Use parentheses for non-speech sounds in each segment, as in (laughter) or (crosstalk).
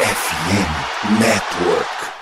FM Network.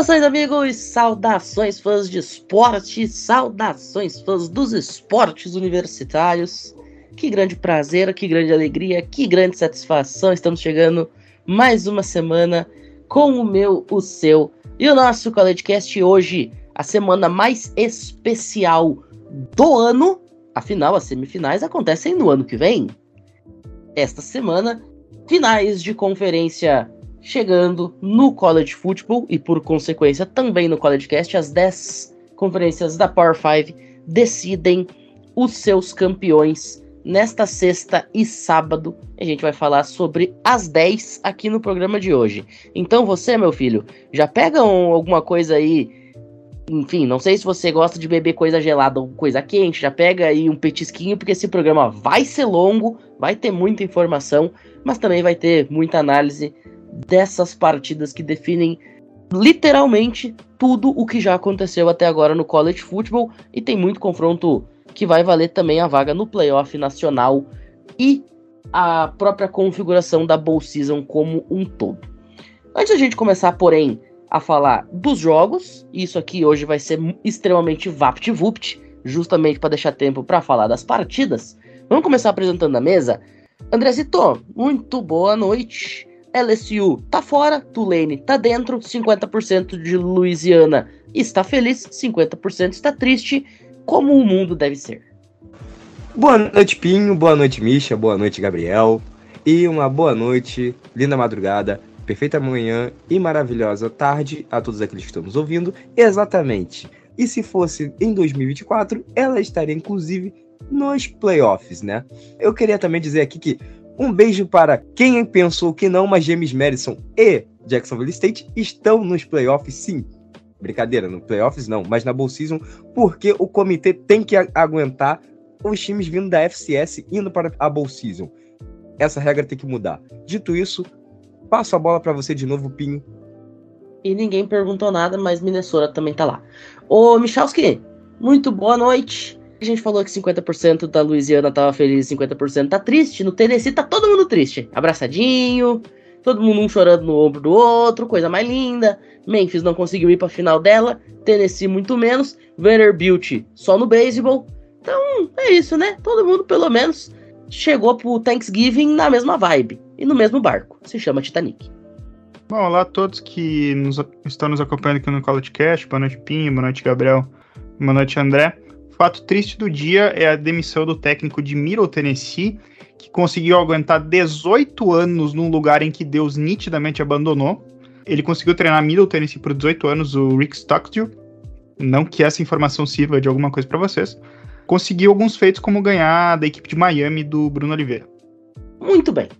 Saudações, amigos! Saudações, fãs de esporte! Saudações, fãs dos esportes universitários! Que grande prazer, que grande alegria, que grande satisfação! Estamos chegando mais uma semana com o meu, o seu e o nosso CollegeCast hoje, a semana mais especial do ano. Afinal, as semifinais acontecem no ano que vem. Esta semana, finais de conferência chegando no College Football e por consequência também no College Cast, as 10 conferências da Power 5 decidem os seus campeões nesta sexta e sábado. A gente vai falar sobre as 10 aqui no programa de hoje. Então você, meu filho, já pega um, alguma coisa aí enfim, não sei se você gosta de beber coisa gelada ou coisa quente, já pega aí um petisquinho, porque esse programa vai ser longo, vai ter muita informação, mas também vai ter muita análise dessas partidas que definem literalmente tudo o que já aconteceu até agora no college football e tem muito confronto que vai valer também a vaga no playoff nacional e a própria configuração da bowl season como um todo. Antes da gente começar, porém, a falar dos jogos, isso aqui hoje vai ser extremamente vapt-vupt, justamente para deixar tempo para falar das partidas. Vamos começar apresentando a mesa. Andrezito, muito boa noite. LSU tá fora, Tulane tá dentro, 50% de Louisiana está feliz, 50% está triste, como o mundo deve ser. Boa noite, Pinho, boa noite, Misha, boa noite, Gabriel, e uma boa noite, linda madrugada, perfeita manhã e maravilhosa tarde a todos aqueles que estão nos ouvindo, exatamente. E se fosse em 2024, ela estaria inclusive nos playoffs, né? Eu queria também dizer aqui que um beijo para quem pensou que não, mas James Madison e Jacksonville State estão nos playoffs, sim. Brincadeira, no playoffs não, mas na Bowl Season, porque o comitê tem que aguentar os times vindo da FCS indo para a Bowl Season. Essa regra tem que mudar. Dito isso, passo a bola para você de novo, Pinho. E ninguém perguntou nada, mas Minnesota também tá lá. Ô, Michalski, muito boa noite. A gente falou que 50% da Louisiana tava feliz e 50% tá triste. No Tennessee tá todo mundo triste. Abraçadinho, todo mundo um chorando no ombro do outro, coisa mais linda. Memphis não conseguiu ir pra final dela, Tennessee muito menos. Vanderbilt só no beisebol. Então é isso, né? Todo mundo pelo menos chegou pro Thanksgiving na mesma vibe e no mesmo barco. Se chama Titanic. Bom, olá a todos que nos, estão nos acompanhando aqui no College Cast. Boa noite, Pinho. Boa noite, Gabriel. Boa noite, André fato triste do dia é a demissão do técnico de Middle Tennessee, que conseguiu aguentar 18 anos num lugar em que Deus nitidamente abandonou. Ele conseguiu treinar Middle Tennessee por 18 anos, o Rick Stockstill. Não que essa informação sirva de alguma coisa para vocês. Conseguiu alguns feitos, como ganhar da equipe de Miami do Bruno Oliveira. Muito bem.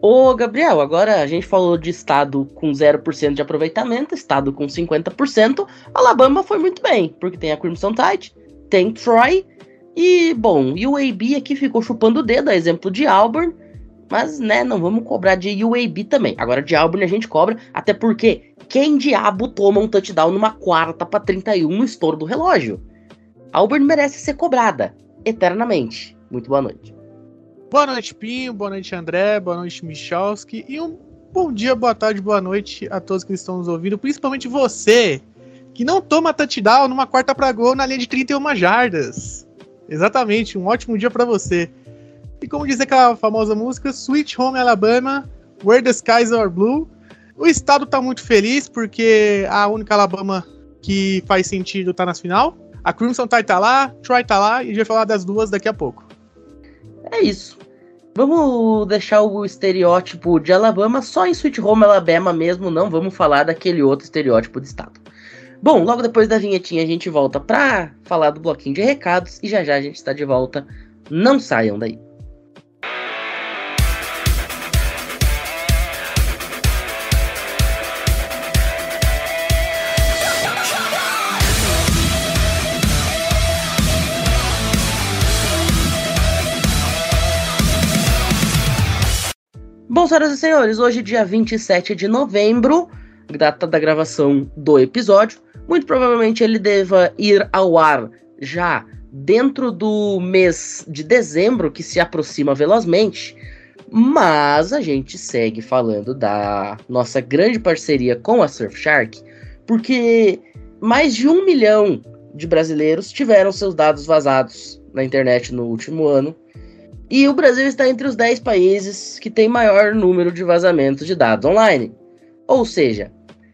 Ô, Gabriel, agora a gente falou de estado com 0% de aproveitamento, estado com 50%. Alabama foi muito bem, porque tem a Crimson Tide, tem Troy. E, bom, UAB aqui ficou chupando o dedo, a exemplo de Auburn. Mas, né, não vamos cobrar de UAB também. Agora de Auburn a gente cobra, até porque quem diabo toma um touchdown numa quarta para 31 no estouro do relógio? Auburn merece ser cobrada, eternamente. Muito boa noite. Boa noite, Pinho. Boa noite, André. Boa noite, Michalski. E um bom dia, boa tarde, boa noite a todos que estão nos ouvindo, principalmente você, que não toma touchdown numa quarta para gol na linha de 31 jardas. Exatamente, um ótimo dia para você. E como diz aquela famosa música, Sweet Home Alabama, Where the Skies Are Blue. O estado tá muito feliz porque a única Alabama que faz sentido tá na final. A Crimson Tide tá lá, Troy tá lá e a gente vai falar das duas daqui a pouco. É isso. Vamos deixar o estereótipo de Alabama só em Sweet Home Alabama mesmo, não vamos falar daquele outro estereótipo de estado. Bom, logo depois da vinhetinha a gente volta para falar do bloquinho de recados e já já a gente está de volta. Não saiam daí. Bom, senhoras e senhores, hoje, dia 27 de novembro, data da gravação do episódio, muito provavelmente ele deva ir ao ar já dentro do mês de dezembro, que se aproxima velozmente. Mas a gente segue falando da nossa grande parceria com a Surfshark, porque mais de um milhão de brasileiros tiveram seus dados vazados na internet no último ano. E o Brasil está entre os 10 países que tem maior número de vazamentos de dados online. Ou seja,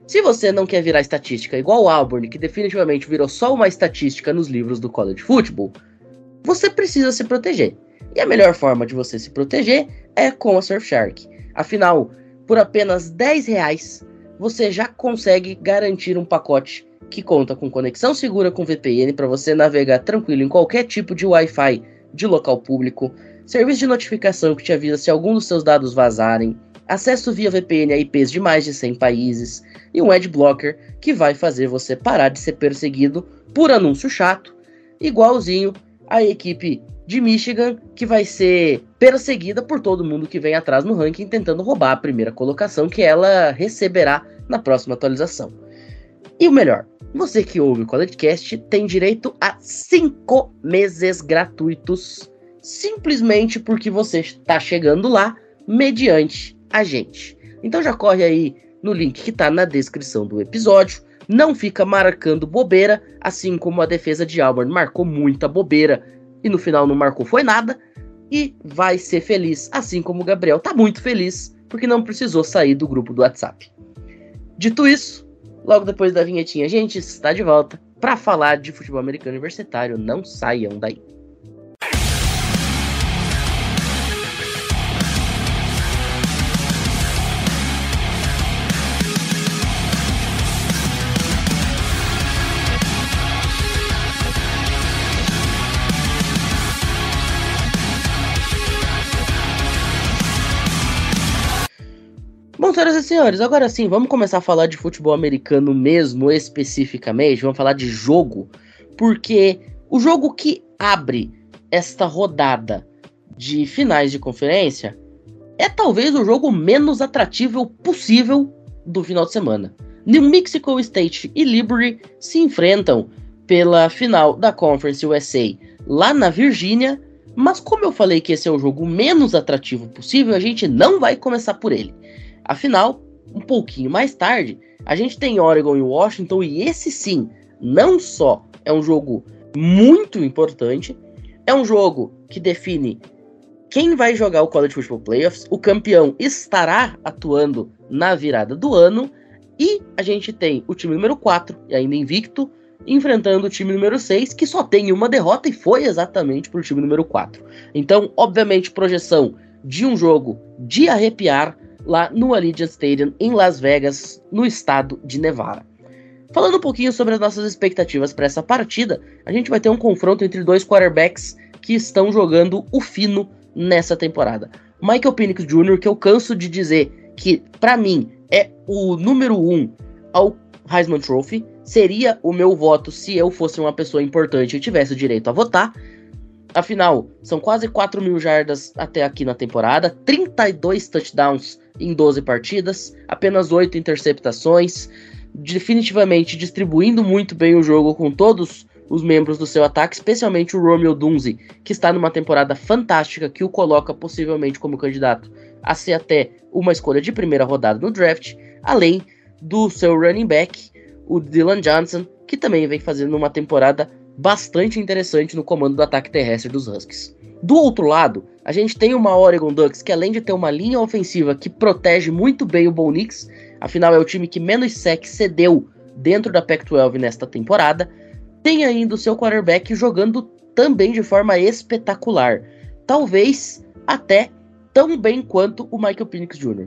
se você não quer virar estatística igual o Auburn, que definitivamente virou só uma estatística nos livros do college football, você precisa se proteger. E a melhor forma de você se proteger é com a Surfshark. Afinal, por apenas 10 reais, você já consegue garantir um pacote que conta com conexão segura com VPN para você navegar tranquilo em qualquer tipo de Wi-Fi de local público, serviço de notificação que te avisa se algum dos seus dados vazarem, acesso via VPN a IPs de mais de 100 países e um adblocker que vai fazer você parar de ser perseguido por anúncio chato, igualzinho a equipe de Michigan que vai ser perseguida por todo mundo que vem atrás no ranking tentando roubar a primeira colocação que ela receberá na próxima atualização. E o melhor, você que ouve o CollegeCast tem direito a 5 meses gratuitos, simplesmente porque você está chegando lá mediante a gente. Então já corre aí no link que está na descrição do episódio. Não fica marcando bobeira, assim como a defesa de Auburn marcou muita bobeira e no final não marcou foi nada. E vai ser feliz, assim como o Gabriel tá muito feliz, porque não precisou sair do grupo do WhatsApp. Dito isso, logo depois da vinhetinha, a gente está de volta para falar de futebol americano universitário. Não saiam daí. Senhoras e senhores, agora sim, vamos começar a falar de futebol americano mesmo, especificamente. Vamos falar de jogo, porque o jogo que abre esta rodada de finais de conferência é talvez o jogo menos atrativo possível do final de semana. New Mexico State e Liberty se enfrentam pela final da Conference USA lá na Virgínia, mas como eu falei que esse é o jogo menos atrativo possível, a gente não vai começar por ele. Afinal, um pouquinho mais tarde, a gente tem Oregon e Washington, e esse sim, não só é um jogo muito importante, é um jogo que define quem vai jogar o College Football Playoffs, o campeão estará atuando na virada do ano, e a gente tem o time número 4, e ainda invicto, enfrentando o time número 6, que só tem uma derrota e foi exatamente para o time número 4. Então, obviamente, projeção de um jogo de arrepiar, lá no Allegiant Stadium em Las Vegas, no estado de Nevada. Falando um pouquinho sobre as nossas expectativas para essa partida, a gente vai ter um confronto entre dois quarterbacks que estão jogando o fino nessa temporada. Michael Penix Jr., que eu canso de dizer que, para mim, é o número um ao Heisman Trophy, seria o meu voto se eu fosse uma pessoa importante e tivesse o direito a votar. Afinal, são quase 4 mil jardas até aqui na temporada, 32 touchdowns em 12 partidas, apenas 8 interceptações, definitivamente distribuindo muito bem o jogo com todos os membros do seu ataque, especialmente o Romeo Dunze, que está numa temporada fantástica que o coloca possivelmente como candidato a ser até uma escolha de primeira rodada no draft, além do seu running back, o Dylan Johnson, que também vem fazendo uma temporada bastante interessante no comando do ataque terrestre dos Huskies. Do outro lado, a gente tem uma Oregon Ducks que além de ter uma linha ofensiva que protege muito bem o Bo Nix, afinal é o time que menos sec cedeu dentro da Pac-12 nesta temporada, tem ainda o seu quarterback jogando também de forma espetacular, talvez até tão bem quanto o Michael Penix Jr.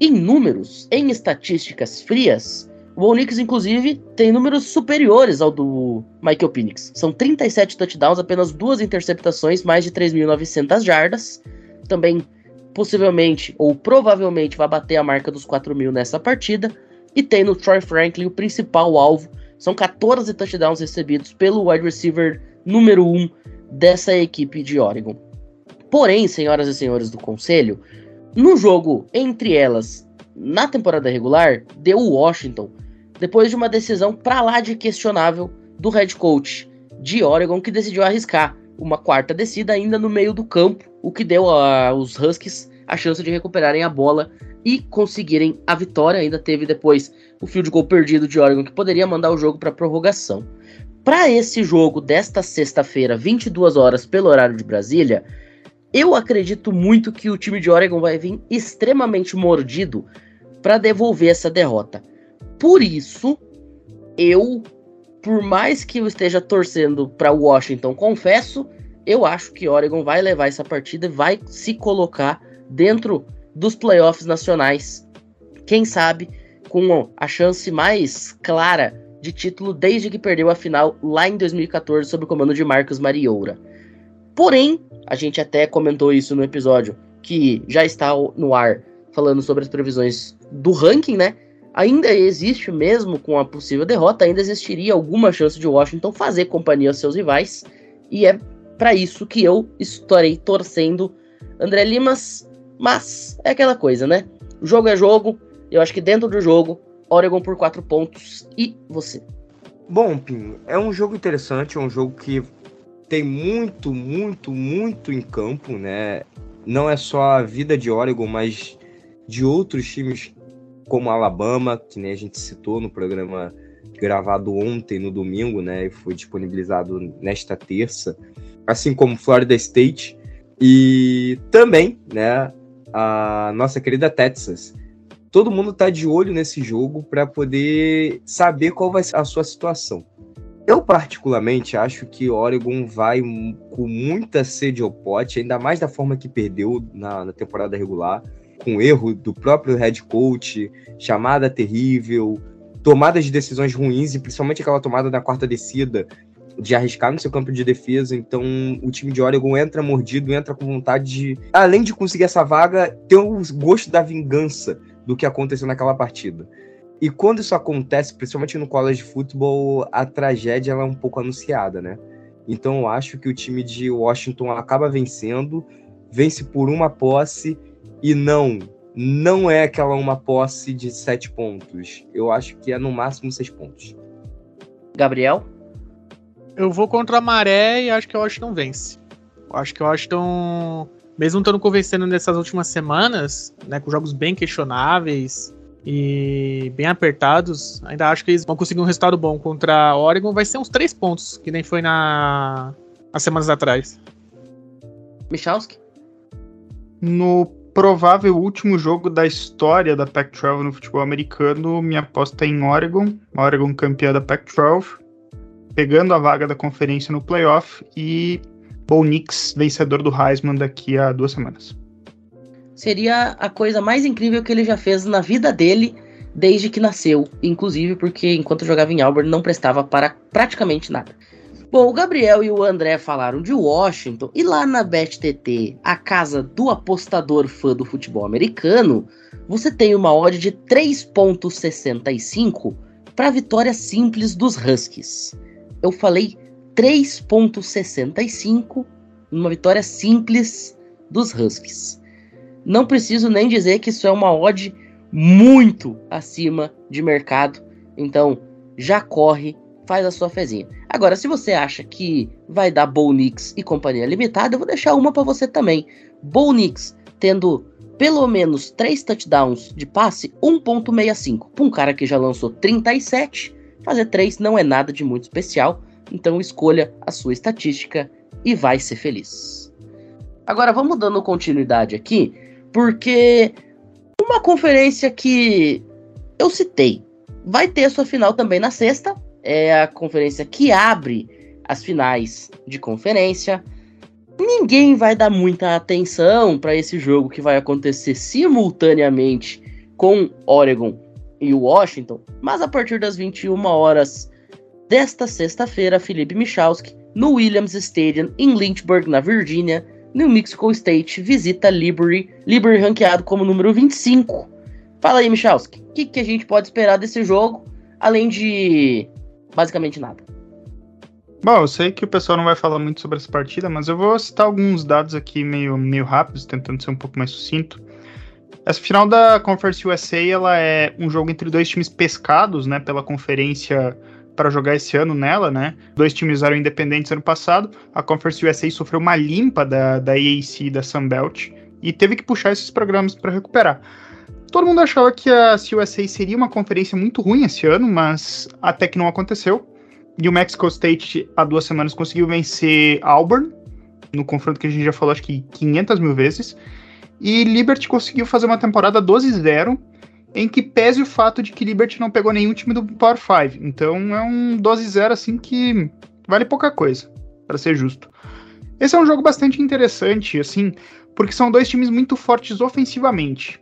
Em números, em estatísticas frias, o Onyx, inclusive, tem números superiores ao do Michael Penix. São 37 touchdowns, apenas duas interceptações, mais de 3.900 jardas. Também, possivelmente, ou provavelmente, vai bater a marca dos 4.000 nessa partida. E tem no Troy Franklin o principal alvo. São 14 touchdowns recebidos pelo wide receiver número 1 dessa equipe de Oregon. Porém, senhoras e senhores do conselho, No jogo entre elas, na temporada regular, deu o Washington, depois de uma decisão pra lá de questionável do head coach de Oregon, que decidiu arriscar uma quarta descida ainda no meio do campo, o que deu aos Huskies a chance de recuperarem a bola e conseguirem a vitória. Ainda teve depois o field goal perdido de Oregon, que poderia mandar o jogo para prorrogação. Para esse jogo desta sexta-feira, 22 horas pelo horário de Brasília, eu acredito muito que o time de Oregon vai vir extremamente mordido para devolver essa derrota. Por isso, eu, por mais que eu esteja torcendo para Washington, confesso, eu acho que Oregon vai levar essa partida e vai se colocar dentro dos playoffs nacionais. Quem sabe com a chance mais clara de título desde que perdeu a final lá em 2014 sob o comando de Marcos Marioura. Porém, a gente até comentou isso no episódio que já está no ar falando sobre as previsões do ranking, né? Ainda existe mesmo com a possível derrota, ainda existiria alguma chance de Washington fazer companhia aos seus rivais, e é para isso que eu estarei torcendo André Limas mas é aquela coisa, né? Jogo é jogo. Eu acho que dentro do jogo, Oregon por quatro pontos. E você? Bom, Pinho, é um jogo interessante, é um jogo que tem muito, muito, muito em campo, né? Não é só a vida de Oregon, mas de outros times como Alabama, que nem a gente citou no programa gravado ontem, no domingo, né? E foi disponibilizado nesta terça. Assim como Florida State. E também, né? a nossa querida Texas. Todo mundo tá de olho nesse jogo para poder saber qual vai ser a sua situação. Eu, particularmente, acho que Oregon vai com muita sede ao pote, ainda mais da forma que perdeu na, na temporada regular, com erro do próprio head coach, chamada terrível, tomadas de decisões ruins, e principalmente aquela tomada na quarta descida, de arriscar no seu campo de defesa. Então, o time de Oregon entra mordido, entra com vontade de, além de conseguir essa vaga, ter o gosto da vingança do que aconteceu naquela partida. E quando isso acontece, principalmente no college futebol, a tragédia é um pouco anunciada, né? Então, eu acho que o time de Washington acaba vencendo, vence por uma posse e não, não é aquela uma posse de sete pontos. Eu acho que é no máximo seis pontos. Gabriel? Eu vou contra a maré e acho que o Washington vence. Eu acho que o Washington, mesmo estando convencendo nessas últimas semanas, né, com jogos bem questionáveis e bem apertados, ainda acho que eles vão conseguir um resultado bom contra a Oregon. Vai ser uns três pontos, que nem foi na as semanas atrás. Michalski? No provável último jogo da história da Pac-12 no futebol americano, minha aposta é em Oregon. Oregon campeã da Pac-12 pegando a vaga da conferência no playoff e Bo Nix vencedor do Heisman daqui a duas semanas. Seria a coisa mais incrível que ele já fez na vida dele desde que nasceu, inclusive porque enquanto jogava em Auburn não prestava para praticamente nada. Bom, o Gabriel e o André falaram de Washington e lá na BetTT, a casa do apostador fã do futebol americano, você tem uma odd de 3.65 para a vitória simples dos Huskies eu falei 3.65 numa vitória simples dos Huskies. Não preciso nem dizer que isso é uma odd muito acima de mercado, então já corre, faz a sua fezinha. Agora, se você acha que vai dar Bolnix e companhia limitada, eu vou deixar uma para você também. Bolnix tendo pelo menos 3 touchdowns de passe, 1.65. Para um cara que já lançou 37, Fazer 3 não é nada de muito especial, então escolha a sua estatística e vai ser feliz. Agora vamos dando continuidade aqui, porque uma conferência que eu citei vai ter a sua final também na sexta. É a conferência que abre as finais de conferência. Ninguém vai dar muita atenção para esse jogo que vai acontecer simultaneamente com Oregon e Washington, mas a partir das 21 horas desta sexta-feira, Felipe Michalski, no Williams Stadium em Lynchburg, na Virgínia, New Mexico State, visita Liberty, Liberty ranqueado como número 25. Fala aí, Michalski, o que, que a gente pode esperar desse jogo, além de basicamente nada? Bom, eu sei que o pessoal não vai falar muito sobre essa partida, mas eu vou citar alguns dados aqui meio, meio rápidos, tentando ser um pouco mais sucinto. Essa final da Conference USA ela é um jogo entre dois times pescados, né, pela conferência para jogar esse ano nela, né? Dois times eram independentes ano passado. A Conference USA sofreu uma limpa da, da AAC e da Sunbelt e teve que puxar esses programas para recuperar. Todo mundo achava que a USA seria uma conferência muito ruim esse ano, mas até que não aconteceu. New Mexico State, há duas semanas, conseguiu vencer Auburn, no confronto que a gente já falou acho que 500 mil vezes. E Liberty conseguiu fazer uma temporada 12-0, em que pese o fato de que Liberty não pegou nenhum time do Power 5. Então é um 12-0 assim que vale pouca coisa, para ser justo. Esse é um jogo bastante interessante, assim, porque são dois times muito fortes ofensivamente.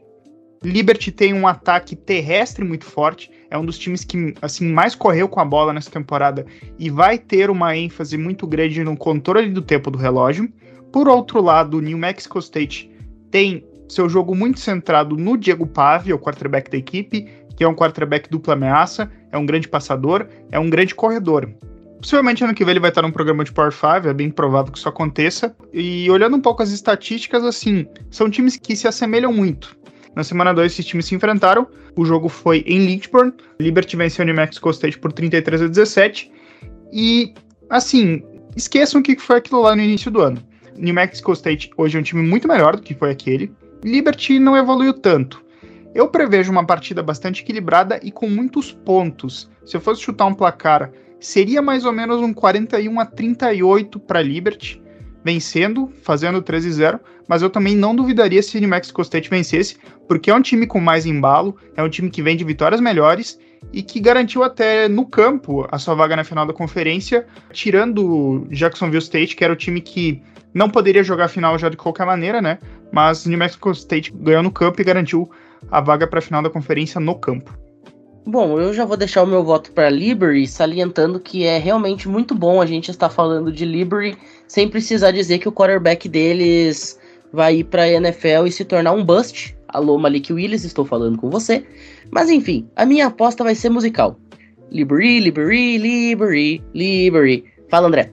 Liberty tem um ataque terrestre muito forte, é um dos times que assim mais correu com a bola nessa temporada e vai ter uma ênfase muito grande no controle do tempo do relógio. Por outro lado, o New Mexico State tem seu jogo muito centrado no Diego Pave, o quarterback da equipe, que é um quarterback dupla ameaça, é um grande passador, é um grande corredor. Possivelmente ano que vem ele vai estar num programa de Power 5, é bem provável que isso aconteça. E olhando um pouco as estatísticas, assim, são times que se assemelham muito. Na semana 2, esses times se enfrentaram. O jogo foi em Lynchburg. Liberty venceu o New Mexico State por 33 a 17. E, assim, esqueçam o que foi aquilo lá no início do ano. New Mexico State hoje é um time muito melhor do que foi aquele. Liberty não evoluiu tanto. Eu prevejo uma partida bastante equilibrada e com muitos pontos. Se eu fosse chutar um placar, seria mais ou menos um 41 a 38 para Liberty, vencendo, fazendo 13-0, mas eu também não duvidaria se o New Mexico State vencesse, porque é um time com mais embalo, é um time que vem de vitórias melhores e que garantiu até no campo a sua vaga na final da conferência, tirando Jacksonville State, que era o time que não poderia jogar a final já de qualquer maneira, né? Mas New Mexico State ganhou no campo e garantiu a vaga para a final da conferência no campo. Bom, eu já vou deixar o meu voto para Liberty, salientando que é realmente muito bom a gente estar falando de Liberty sem precisar dizer que o quarterback deles vai ir para a NFL e se tornar um bust. Alô, Malik Willis, estou falando com você. Mas enfim, a minha aposta vai ser musical. Liberty, Liberty, Liberty, Liberty. Fala, André.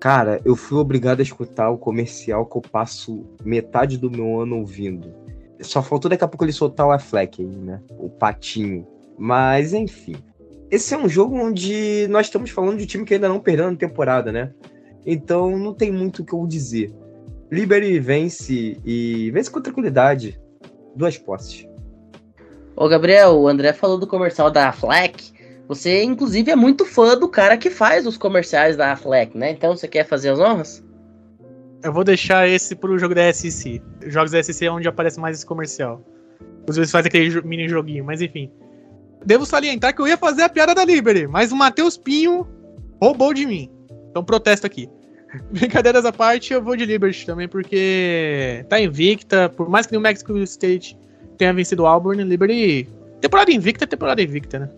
Cara, eu fui obrigado a escutar o comercial que eu passo metade do meu ano ouvindo. Só faltou daqui a pouco ele soltar o Affleck aí, né? O patinho. Mas, enfim. Esse é um jogo onde nós estamos falando de um time que ainda não perdeu na temporada, né? Então não tem muito o que eu dizer. Liberty vence e vence com tranquilidade. Duas posses. Ô, Gabriel, o André falou do comercial da Fleck. Você, inclusive, é muito fã do cara que faz os comerciais da Fleck, né? Então você quer fazer as honras? Eu vou deixar esse pro jogo da SEC. Jogos da SEC é onde aparece mais esse comercial. Às vezes faz aquele mini joguinho, mas enfim. Devo salientar que eu ia fazer a piada da Liberty, mas o Matheus Pinho roubou de mim. Então protesto aqui. (laughs) Brincadeiras à parte, eu vou de Liberty também, porque tá invicta. Por mais que o Mexico State tenha vencido o Auburn, Liberty. Temporada invicta, temporada invicta, né?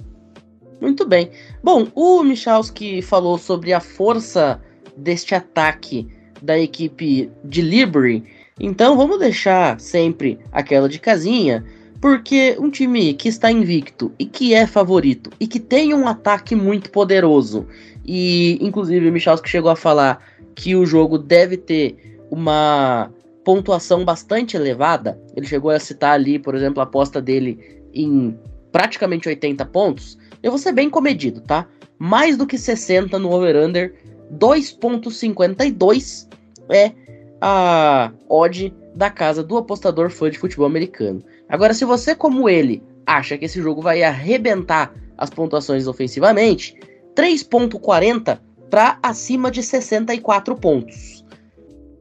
Muito bem. Bom, o Michalski falou sobre a força deste ataque da equipe de Liberty. Então vamos deixar sempre aquela de casinha, porque um time que está invicto e que é favorito e que tem um ataque muito poderoso, e inclusive o Michalski chegou a falar que o jogo deve ter uma pontuação bastante elevada. Ele chegou a citar ali, por exemplo, a aposta dele em praticamente 80 pontos. Eu vou ser bem comedido, tá? Mais do que 60 no over-under, 2.52 é a odd da casa do apostador fã de futebol americano. Agora, se você, como ele, acha que esse jogo vai arrebentar as pontuações ofensivamente, 3.40 para acima de 64 pontos.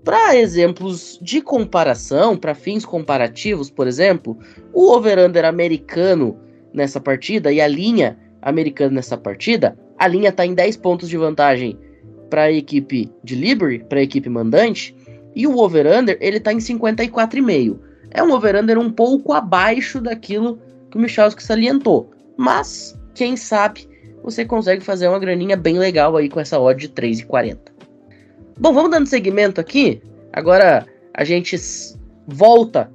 Para exemplos de comparação, para fins comparativos, por exemplo, o over-under americano nessa partida e a linha americana nessa partida, a linha está em 10 pontos de vantagem para a equipe de Liberty, para a equipe mandante, e o over-under ele está em 54,5. É um over-under um pouco abaixo daquilo que o Michalski salientou, mas quem sabe você consegue fazer uma graninha bem legal aí com essa odd de 3,40. Bom, vamos dando seguimento aqui. Agora a gente volta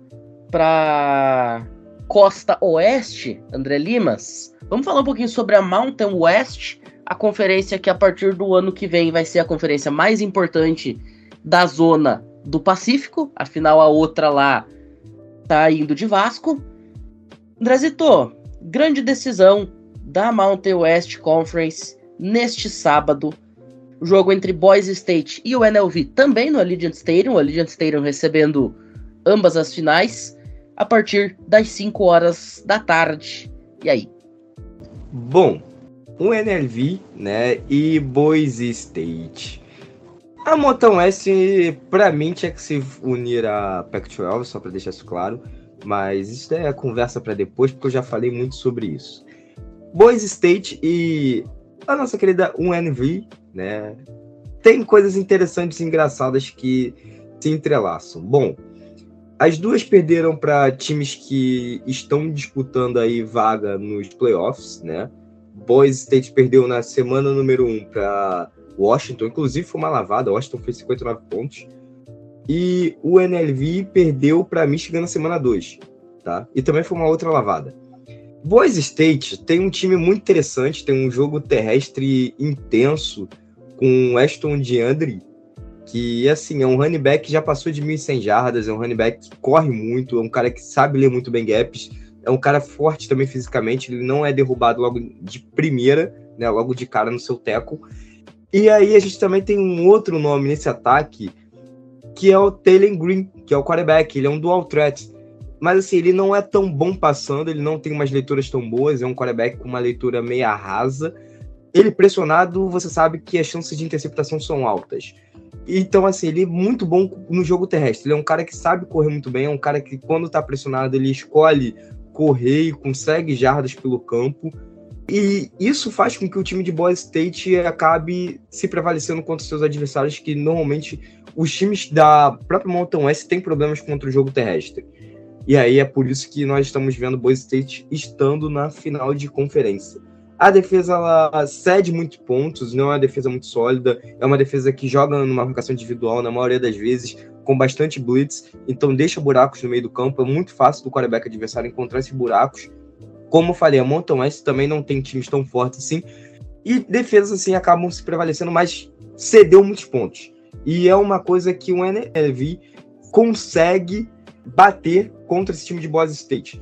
para costa oeste, André Limas. Vamos falar um pouquinho sobre a Mountain West, a conferência que a partir do ano que vem vai ser a conferência mais importante da zona do Pacífico. Afinal, a outra lá tá indo de Vasco. Andrezito, grande decisão da Mountain West Conference neste sábado. Jogo entre Boys State e o NLV também no Allegiant Stadium. O Allegiant Stadium recebendo ambas as finais a partir das 5 horas da tarde. E aí? Bom, o NLV, né, e Boise State. A Mountain West, pra mim, tinha que se unir a Pac-12, só para deixar isso claro. Mas isso é conversa para depois, porque eu já falei muito sobre isso. Boise State e a nossa querida UNV, né? Tem coisas interessantes e engraçadas que se entrelaçam. Bom, as duas perderam para times que estão disputando aí vaga nos playoffs, né? Boise State perdeu na semana número 1 um para Washington, inclusive foi uma lavada, Washington fez 59 pontos. E o NLV perdeu para Michigan na semana 2, tá? E também foi uma outra lavada. Boise State tem um time muito interessante, tem um jogo terrestre intenso com Aston DeAndre, que assim, é um running back que já passou de 1.100 jardas, é um running back que corre muito, é um cara que sabe ler muito bem gaps, é um cara forte também fisicamente, ele não é derrubado logo de primeira, né, logo de cara no seu teco. E aí a gente também tem um outro nome nesse ataque, que é o Taylor Green, que é o quarterback, ele é um dual threat. Mas assim, ele não é tão bom passando, ele não tem umas leituras tão boas, é um quarterback com uma leitura meia rasa. Ele pressionado, você sabe que as chances de interceptação são altas. Então, assim, ele é muito bom no jogo terrestre. Ele é um cara que sabe correr muito bem, é um cara que, quando tá pressionado, ele escolhe correr e consegue jardas pelo campo. E isso faz com que o time de Boise State acabe se prevalecendo contra seus adversários, que normalmente os times da própria Mountain West têm problemas contra o jogo terrestre. E aí é por isso que nós estamos vendo Boise State estando na final de conferência. A defesa ela cede muitos pontos, não é uma defesa muito sólida, é uma defesa que joga numa marcação individual na maioria das vezes, com bastante blitz, então deixa buracos no meio do campo, é muito fácil do quarterback adversário encontrar esses buracos. Como eu falei, a Mountain West também não tem times tão fortes assim, e defesas assim acabam se prevalecendo, mas cedeu muitos pontos. E é uma coisa que o NLV consegue bater contra esse time de Boise State.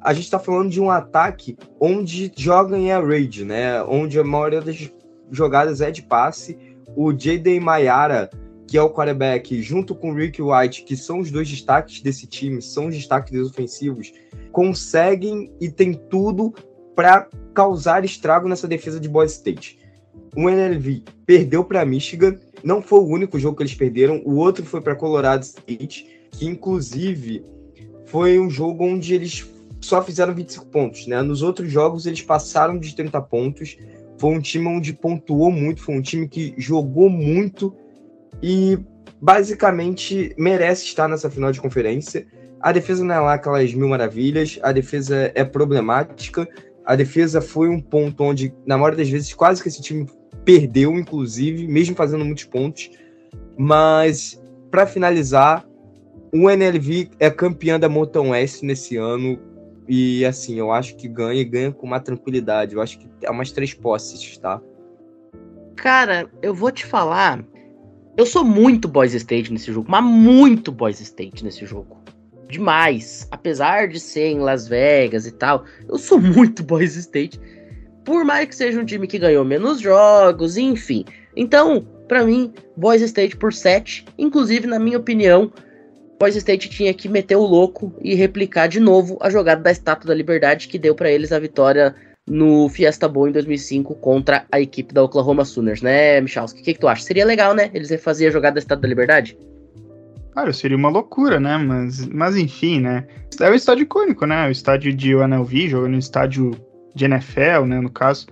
A gente está falando de um ataque onde joga em air raid, né? Onde a maioria das jogadas é de passe. O J.D. Mayara, que é o quarterback, junto com o Rick White, que são os dois destaques desse time, são os destaques ofensivos, conseguem e tem tudo para causar estrago nessa defesa de Boise State. O NLV perdeu para Michigan, não foi o único jogo que eles perderam, o outro foi para Colorado State que inclusive foi um jogo onde eles só fizeram 25 pontos, né? Nos outros jogos eles passaram de 30 pontos. Foi um time onde pontuou muito, foi um time que jogou muito e basicamente merece estar nessa final de conferência. A defesa não é lá aquelas mil maravilhas, a defesa é problemática. A defesa foi um ponto onde, na maioria das vezes, quase que esse time perdeu, inclusive, mesmo fazendo muitos pontos. Mas, para finalizar, o NLV é campeão da Mountain West nesse ano. E assim, eu acho que ganha e ganha com uma tranquilidade. Eu acho que é umas três posses, tá? Cara, eu vou te falar. Eu sou muito Boys State nesse jogo, mas muito Boys State nesse jogo. Demais. Apesar de ser em Las Vegas e tal, eu sou muito Boys State. Por mais que seja um time que ganhou menos jogos, enfim. Então, para mim, Boys State por 7. Inclusive, na minha opinião, Boise State tinha que meter o louco e replicar de novo a jogada da Estátua da Liberdade que deu para eles a vitória no Fiesta Bowl em 2005 contra a equipe da Oklahoma Sooners, né, Michalski? O que, que, tu acha? Seria legal, né? Eles refazerem a jogada da Estátua da Liberdade? Cara, seria uma loucura, né? Mas, mas enfim, né? É o estádio icônico, né? O estádio de UNLV, jogando no estádio de NFL, né? No caso.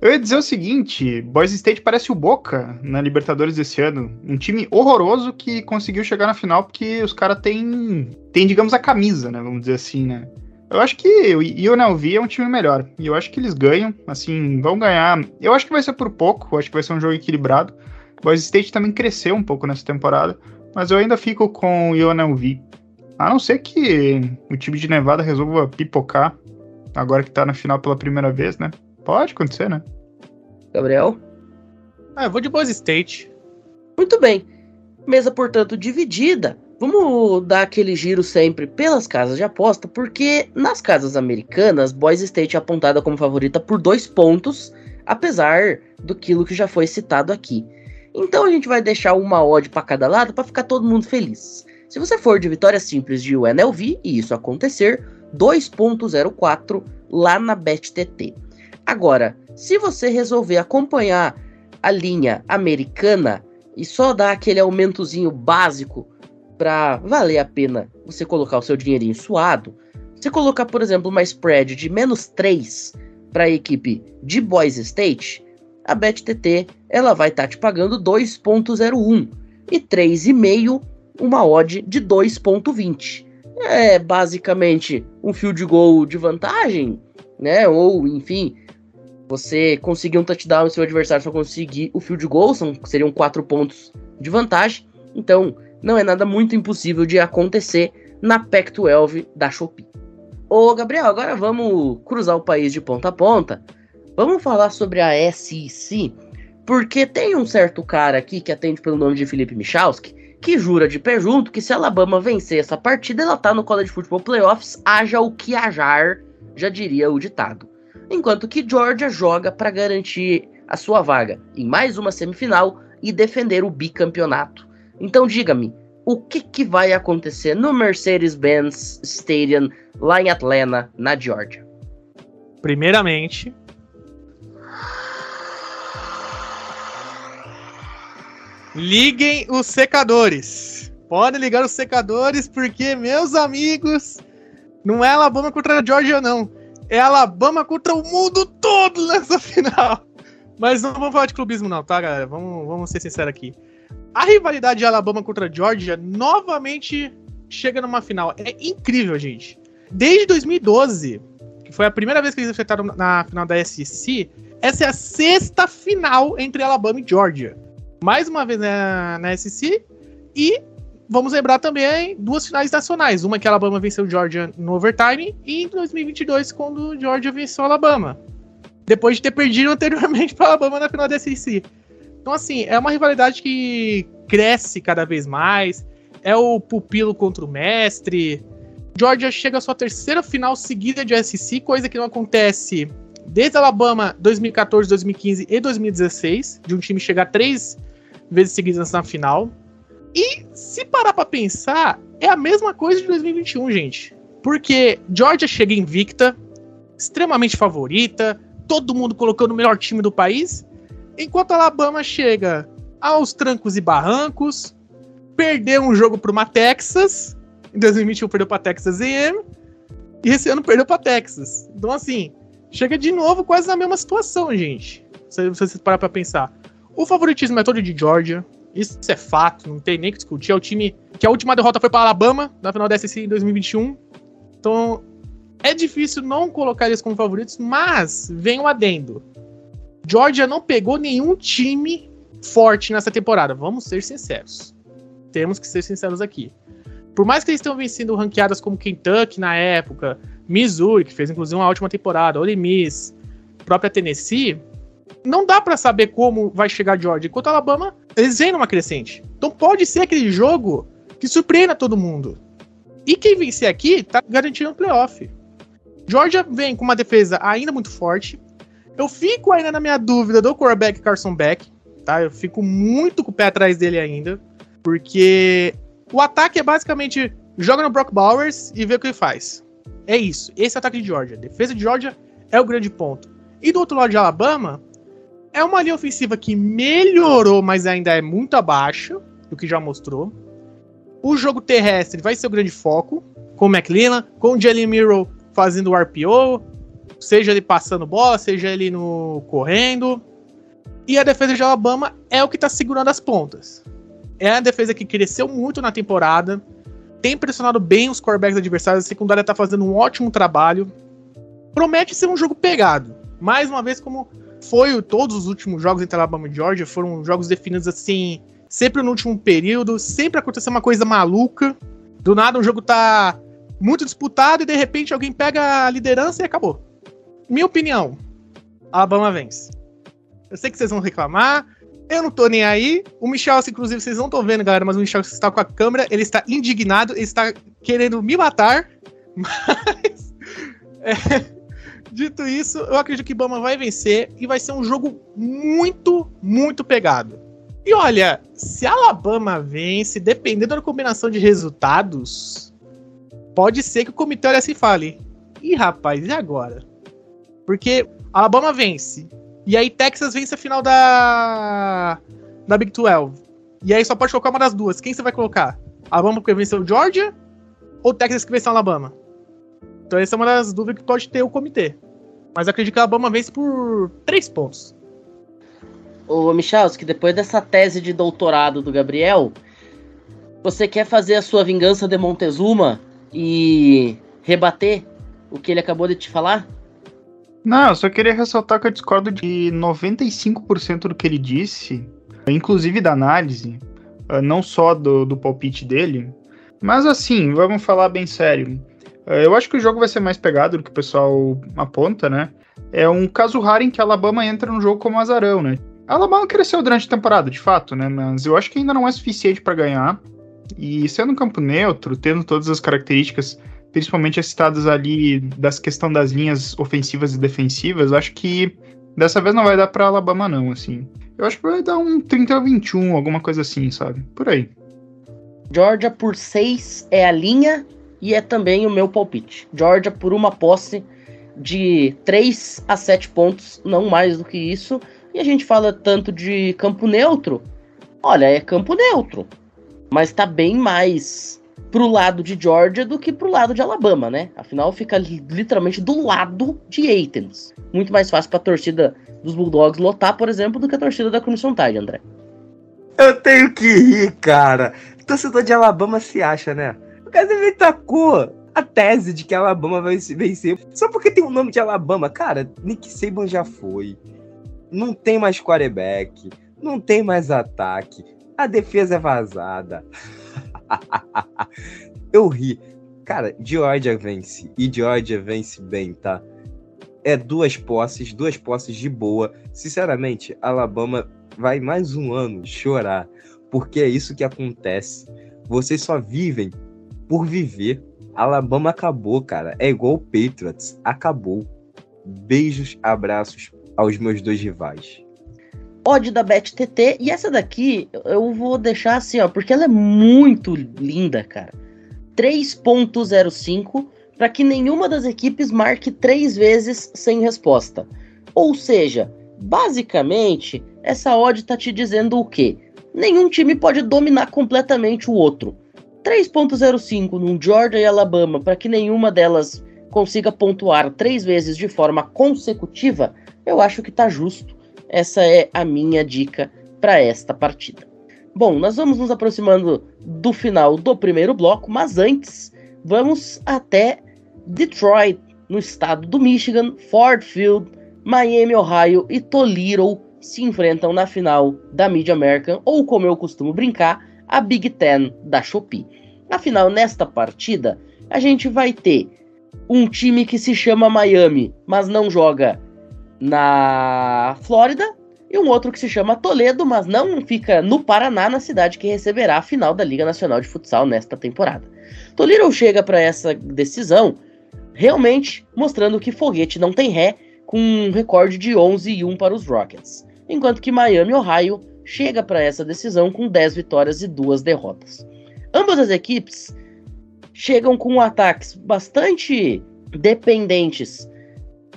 Eu ia dizer o seguinte: Boys State parece o Boca na Libertadores desse ano. Um time horroroso que conseguiu chegar na final porque os caras têm, tem, digamos, a camisa, né? Vamos dizer assim, né? Eu acho que o UNLV é um time melhor. E eu acho que eles ganham, assim, vão ganhar. Eu acho que vai ser por pouco, eu acho que vai ser um jogo equilibrado. Boys State também cresceu um pouco nessa temporada, mas eu ainda fico com o UNLV. A não ser que o time de Nevada resolva pipocar, agora que tá na final pela primeira vez, né? Pode acontecer, né? Gabriel? Ah, eu vou de Boise State. Muito bem. Mesa, portanto, dividida. Vamos dar aquele giro sempre pelas casas de aposta, porque nas casas americanas, Boise State é apontada como favorita por dois pontos, apesar do que já foi citado aqui. Então a gente vai deixar uma odd para cada lado para ficar todo mundo feliz. Se você for de vitória simples de UNLV e isso acontecer, 2.04 lá na BetTT. Agora, se você resolver acompanhar a linha americana e só dar aquele aumentozinho básico para valer a pena você colocar o seu dinheirinho suado, você colocar, por exemplo, uma spread de menos 3 para a equipe de Boise State, a BetTT ela vai estar tá te pagando 2.01 e 3,5 uma odd de 2.20. É basicamente um field goal de vantagem, né? Ou enfim, você conseguir um touchdown e seu adversário só conseguir o field goal, são, seriam 4 pontos de vantagem. Então, não é nada muito impossível de acontecer na Pac-12 da Shopee. Ô Gabriel, agora vamos cruzar o país de ponta a ponta. Vamos falar sobre a SEC, porque tem um certo cara aqui que atende pelo nome de Felipe Michalski, que jura de pé junto que se Alabama vencer essa partida, ela tá no College Football Playoffs, haja o que ajar, já diria o ditado. Enquanto que Georgia joga para garantir a sua vaga em mais uma semifinal e defender o bicampeonato. Então diga-me, o que, que vai acontecer no Mercedes-Benz Stadium lá em Atlanta, na Georgia? Primeiramente, liguem os secadores. Podem ligar os secadores porque, meus amigos, não é Alabama contra a Georgia, não. É Alabama contra o mundo todo nessa (laughs) final. Mas não vamos falar de clubismo, não, tá, galera? Vamos, vamos ser sinceros aqui. A rivalidade de Alabama contra a Georgia novamente chega numa final. É incrível, gente. Desde 2012, que foi a primeira vez que eles enfrentaram na final da SEC, essa é a sexta final entre Alabama e Georgia. Mais uma vez na, na SEC e vamos lembrar também duas finais nacionais. Uma que a Alabama venceu Georgia no overtime e em 2022 quando Georgia venceu a Alabama. Depois de ter perdido anteriormente (laughs) para a Alabama na final da SEC. Então assim, é uma rivalidade que cresce cada vez mais. É o pupilo contra o mestre. Georgia chega à sua terceira final seguida de SEC, coisa que não acontece desde Alabama 2014, 2015 e 2016, de um time chegar três vezes seguidas na final. E se parar para pensar, é a mesma coisa de 2021, gente. Porque Georgia chega invicta, extremamente favorita, todo mundo colocando o melhor time do país, enquanto Alabama chega aos trancos e barrancos, perdeu um jogo para uma Texas, em 2021 perdeu pra Texas A&M. E esse ano perdeu pra Texas. Então, assim, chega de novo quase na mesma situação, gente. Se você parar pra pensar. O favoritismo é todo de Georgia. Isso é fato, não tem nem que discutir. É o time que a última derrota foi para Alabama, na final da SEC em 2021. Então, é difícil não colocar eles como favoritos, mas vem um adendo. Georgia não pegou nenhum time forte nessa temporada. Vamos ser sinceros. Temos que ser sinceros aqui por mais que eles tenham vencido ranqueadas como Kentucky na época, Missouri, que fez inclusive uma ótima temporada, Ole Miss, própria Tennessee, não dá para saber como vai chegar Georgia. Enquanto Alabama, eles vêm numa crescente. Então pode ser aquele jogo que surpreenda todo mundo. E quem vencer aqui tá garantindo o playoff. Georgia vem com uma defesa ainda muito forte. Eu fico ainda na minha dúvida do quarterback Carson Beck, tá? Eu fico muito com o pé atrás dele ainda, porque o ataque é basicamente joga no Brock Bowers e vê o que ele faz. É isso. Esse é ataque de Georgia. A defesa de Georgia é o grande ponto. E do outro lado de Alabama, é uma linha ofensiva que melhorou, mas ainda é muito abaixo do que já mostrou. O jogo terrestre vai ser o grande foco, com o McLean, com o Jalen Miro fazendo o RPO, seja ele passando bola, seja ele no correndo. E a defesa de Alabama é o que está segurando as pontas. É a defesa que cresceu muito na temporada. Tem pressionado bem os quarterbacks adversários. A secundária tá fazendo um ótimo trabalho. Promete ser um jogo pegado. Mais uma vez, como foi todos os últimos jogos entre Alabama e Georgia, foram jogos definidos assim, sempre no último período, sempre aconteceu uma coisa maluca. Do nada o jogo tá muito disputado e de repente alguém pega a liderança e acabou. Minha opinião, Alabama vence. Eu sei que vocês vão reclamar, Eu não tô nem aí. O Michel, inclusive, vocês não estão vendo, galera, mas o Michel está com a câmera, ele está indignado, ele está querendo me matar. (laughs) Mas. É, dito isso, eu acredito que Bama vai vencer e vai ser um jogo muito, muito pegado. E olha, se Alabama vence, dependendo da combinação de resultados, pode ser que o comitê olhe assim e fale: Ih, rapaz, e agora? Porque Alabama vence. E aí Texas vence a final da. da Big 12. E aí só pode colocar uma das duas. Quem você vai colocar? Alabama porque venceu Georgia? Ou Texas que venceu Alabama? Então essa é uma das dúvidas que pode ter o comitê. Mas acredito que a Alabama vence por três pontos. Ô, Michalski, depois dessa tese de doutorado do Gabriel, você quer fazer a sua vingança de Montezuma e rebater o que ele acabou de te falar? Não, eu só queria ressaltar que eu discordo de 95% do que ele disse, inclusive da análise, eh, não só do, do palpite dele. Mas assim, vamos falar bem sério. Eh, eu acho que o jogo vai ser mais pegado do que o pessoal aponta, né? É um caso raro em que a Alabama entra no jogo como azarão, né? A Alabama cresceu durante a temporada, de fato, né? Mas eu acho que ainda não é suficiente para ganhar. E sendo um campo neutro, tendo todas as características principalmente as citadas ali das questão das linhas ofensivas e defensivas, acho que dessa vez não vai dar para Alabama não, assim. Eu acho que vai dar um 30 a 21, alguma coisa assim, sabe? Por aí. Georgia por 6 é a linha e é também o meu palpite. Georgia por uma posse de 3 a 7 pontos, não mais do que isso. E a gente fala tanto de campo neutro. Olha, é campo neutro, mas tá bem mais pro lado de Georgia do que pro lado de Alabama, né? Afinal, fica literalmente do lado de Athens. Muito mais fácil pra torcida dos Bulldogs lotar, por exemplo, do que a torcida da Crimson Tide, André. Eu tenho que rir, cara. Torcedor de Alabama se acha, né? Cara me tacou a tese de que Alabama vai vencer só porque tem o nome de Alabama. Cara, Nick Saban já foi. Não tem mais quarterback. Não tem mais ataque. A defesa é vazada. (laughs) eu ri. Cara, Georgia vence. E Georgia vence bem, tá? É duas posses, duas posses de boa. Sinceramente, Alabama vai mais um ano chorar. Porque é isso que acontece. Vocês só vivem por viver. Alabama acabou, cara. É igual o Patriots. Acabou. Beijos, abraços aos meus dois rivais odd da BetTT. E essa daqui eu vou deixar assim, ó, porque ela é muito linda, cara. 3.05 para que nenhuma das equipes marque três vezes sem resposta. Ou seja, basicamente, essa odd tá te dizendo o quê? Nenhum time pode dominar completamente o outro. 3.05 num Georgia e Alabama para que nenhuma delas consiga pontuar três vezes de forma consecutiva, eu acho que tá justo. Essa é a minha dica para esta partida. Bom, nós vamos nos aproximando do final do primeiro bloco, mas antes vamos até Detroit, no estado do Michigan, Ford Field, Miami, Ohio e Toledo se enfrentam na final da Mid American, ou como eu costumo brincar, a Big Ten da Shopee. Afinal, nesta partida, a gente vai ter um time que se chama Miami, mas não joga na Flórida, e um outro que se chama Toledo, mas não fica no Paraná, na cidade que receberá a final da Liga Nacional de Futsal nesta temporada. Toledo chega para essa decisão realmente mostrando que Foguete não tem ré, com um recorde de 11 e 1 para os Rockets, enquanto que Miami, Ohio, chega para essa decisão com 10 vitórias e 2 derrotas. Ambas as equipes chegam com ataques bastante dependentes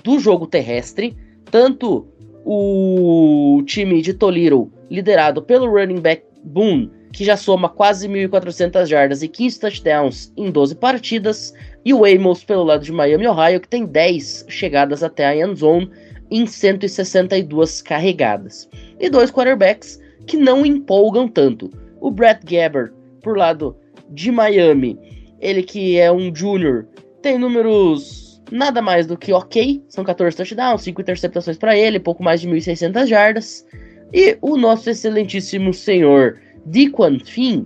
do jogo terrestre, tanto o time de Toliro, liderado pelo running back Boone, que já soma quase 1.400 jardas e 15 touchdowns em 12 partidas, e o Amos pelo lado de Miami, Ohio, que tem 10 chegadas até a end zone em 162 carregadas. E dois quarterbacks que não empolgam tanto. O Brett Gabbert, por lado de Miami, ele que é um júnior, tem números nada mais do que ok. São 14 touchdowns, 5 interceptações para ele, pouco mais de 1.600 jardas. E o nosso excelentíssimo senhor Dequan Finn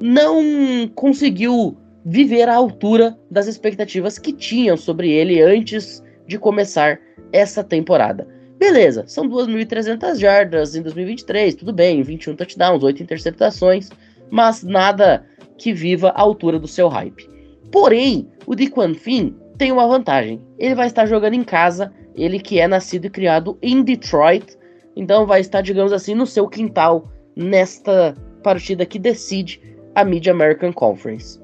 não conseguiu viver à altura das expectativas que tinham sobre ele antes de começar essa temporada. Beleza, são 2.300 jardas em 2023, tudo bem, 21 touchdowns, 8 interceptações, mas nada que viva a altura do seu hype. Porém, o Dequan Finn tem uma vantagem. Ele vai estar jogando em casa, ele que é nascido e criado em Detroit, então vai estar, digamos assim, no seu quintal nesta partida que decide a Mid American Conference.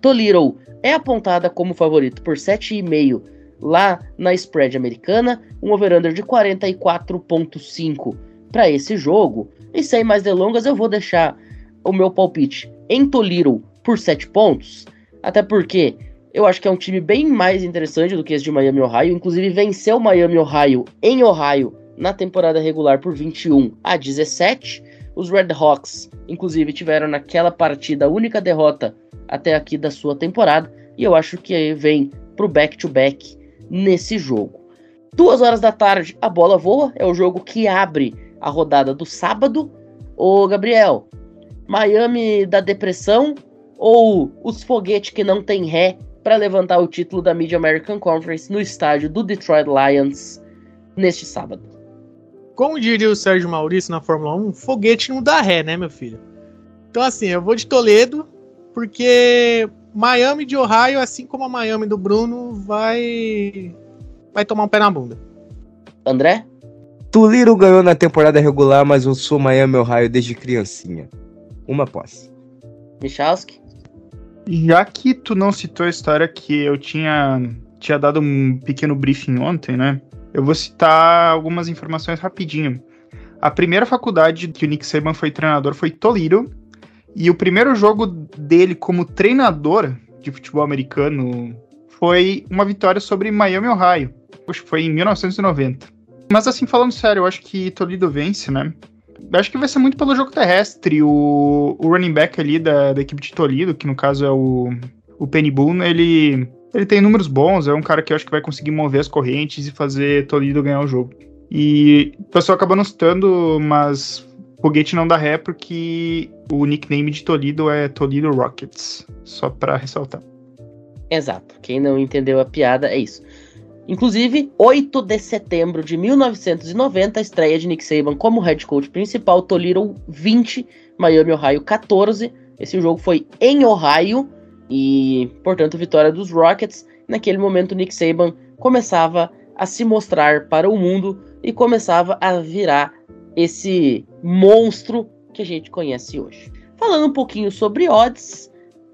Toledo é apontada como favorito por 7,5 lá na spread americana, um over-under de 44.5 para esse jogo. E sem mais delongas, eu vou deixar o meu palpite em Toledo por 7 pontos, até porque eu acho que é um time bem mais interessante do que esse de Miami Ohio, inclusive venceu Miami Ohio em Ohio na temporada regular por 21 a 17. Os Red Hawks, inclusive, tiveram naquela partida a única derrota até aqui da sua temporada, e eu acho que vem pro back-to-back nesse jogo. Duas horas da tarde, a bola voa, é o jogo que abre a rodada do sábado. Ô Gabriel, Miami da depressão ou os foguetes que não tem ré para levantar o título da Mid American Conference no estádio do Detroit Lions neste sábado? Como diria o Sérgio Maurício na Fórmula 1, foguete não dá ré, né, meu filho? Então, assim, eu vou de Toledo, porque Miami de Ohio, assim como a Miami do Bruno, vai vai tomar um pé na bunda. André? Tuliro ganhou na temporada regular, mas eu sou Miami Ohio desde criancinha. Uma posse. Michalski? Já que tu não citou a história que eu tinha, tinha dado um pequeno briefing ontem, né? Eu vou citar algumas informações rapidinho. A primeira faculdade que o Nick Saban foi treinador foi Toledo, e o primeiro jogo dele como treinador de futebol americano foi uma vitória sobre Miami, Ohio. Acho que foi em 1990. Mas assim, falando sério, eu acho que Toledo vence, né? Eu acho que vai ser muito pelo jogo terrestre. O, o running back ali da, da equipe de Toledo, que no caso é o, o Penny Boone, ele, ele tem números bons. É um cara que eu acho que vai conseguir mover as correntes e fazer Toledo ganhar o jogo. E o pessoal acaba não citando, mas foguete não dá ré porque o nickname de Toledo é Toledo Rockets. Só para ressaltar. Exato. Quem não entendeu a piada é isso. Inclusive, 8 de setembro de 1990, a estreia de Nick Saban como head coach principal, Toledo 20, Miami, Ohio 14. Esse jogo foi em Ohio e, portanto, vitória dos Rockets. Naquele momento, Nick Saban começava a se mostrar para o mundo e começava a virar esse monstro que a gente conhece hoje. Falando um pouquinho sobre odds,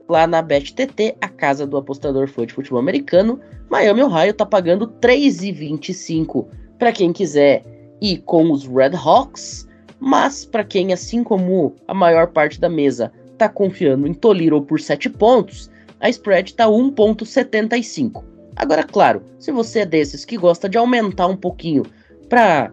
lá na BetTT, a casa do apostador fã de futebol americano, Miami, Ohio tá pagando 3,25 para quem quiser ir com os Red Hawks, mas para quem, assim como a maior parte da mesa, tá confiando em Toledo por 7 pontos, a spread tá 1.75. Agora, claro, se você é desses que gosta de aumentar um pouquinho para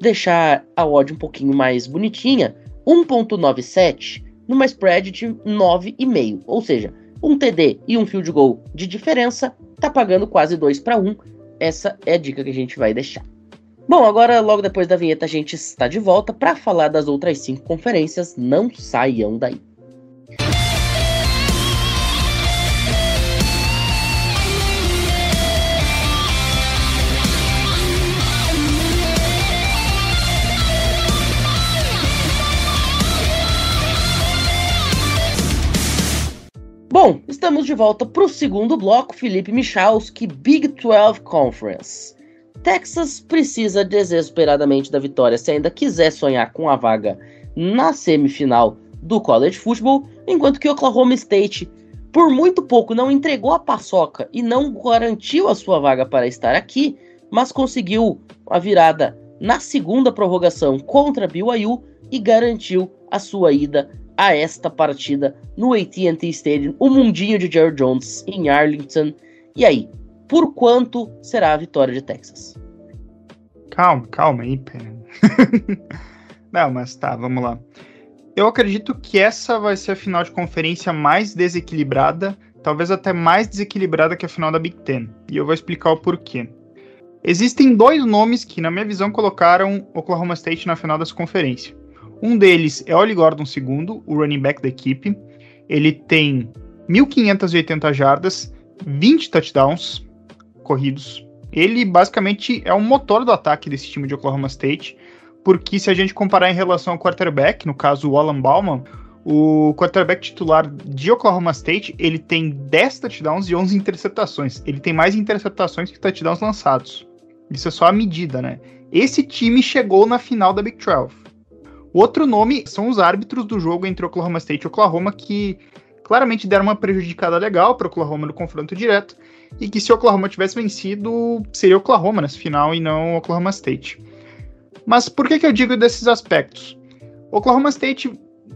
deixar a odd um pouquinho mais bonitinha, 1.97 numa spread de 9,5, ou seja, um TD e um field goal de diferença tá pagando quase 2 para 1. Essa é a dica que a gente vai deixar. Bom, agora logo depois da vinheta a gente está de volta para falar das outras cinco conferências. Não saiam daí. Bom, estamos de volta para o segundo bloco, Felipe Michalski, Big 12 Conference. Texas precisa desesperadamente da vitória se ainda quiser sonhar com a vaga na semifinal do college football, enquanto que Oklahoma State, por muito pouco, não entregou a paçoca e não garantiu a sua vaga para estar aqui, mas conseguiu a virada na segunda prorrogação contra BYU e garantiu a sua ida a esta partida no AT&T Stadium, o mundinho de Jerry Jones em Arlington. E aí, por quanto será a vitória de Texas? Calma, calma aí, pera. (laughs) Não, mas tá, vamos lá. Eu acredito que essa vai ser a final de conferência mais desequilibrada, talvez até mais desequilibrada que a final da Big Ten. E eu vou explicar o porquê. Existem dois nomes que, na minha visão, colocaram Oklahoma State na final dessa conferência. Um deles é Oli Gordon II, o running back da equipe. Ele tem 1.580 jardas, 20 touchdowns corridos Ele basicamente é o motor do ataque desse time de Oklahoma State, porque se a gente comparar em relação ao quarterback, no caso o Alan Bauman, o quarterback titular de Oklahoma State, ele tem 10 touchdowns e 11 interceptações. Ele tem mais interceptações que touchdowns lançados. Isso é só a medida, né? Esse time chegou na final da Big 12. Outro nome são os árbitros do jogo entre Oklahoma State e Oklahoma, que claramente deram uma prejudicada legal para Oklahoma no confronto direto, e que se Oklahoma tivesse vencido, seria Oklahoma nessa final e não Oklahoma State. Mas por que, que eu digo desses aspectos? Oklahoma State,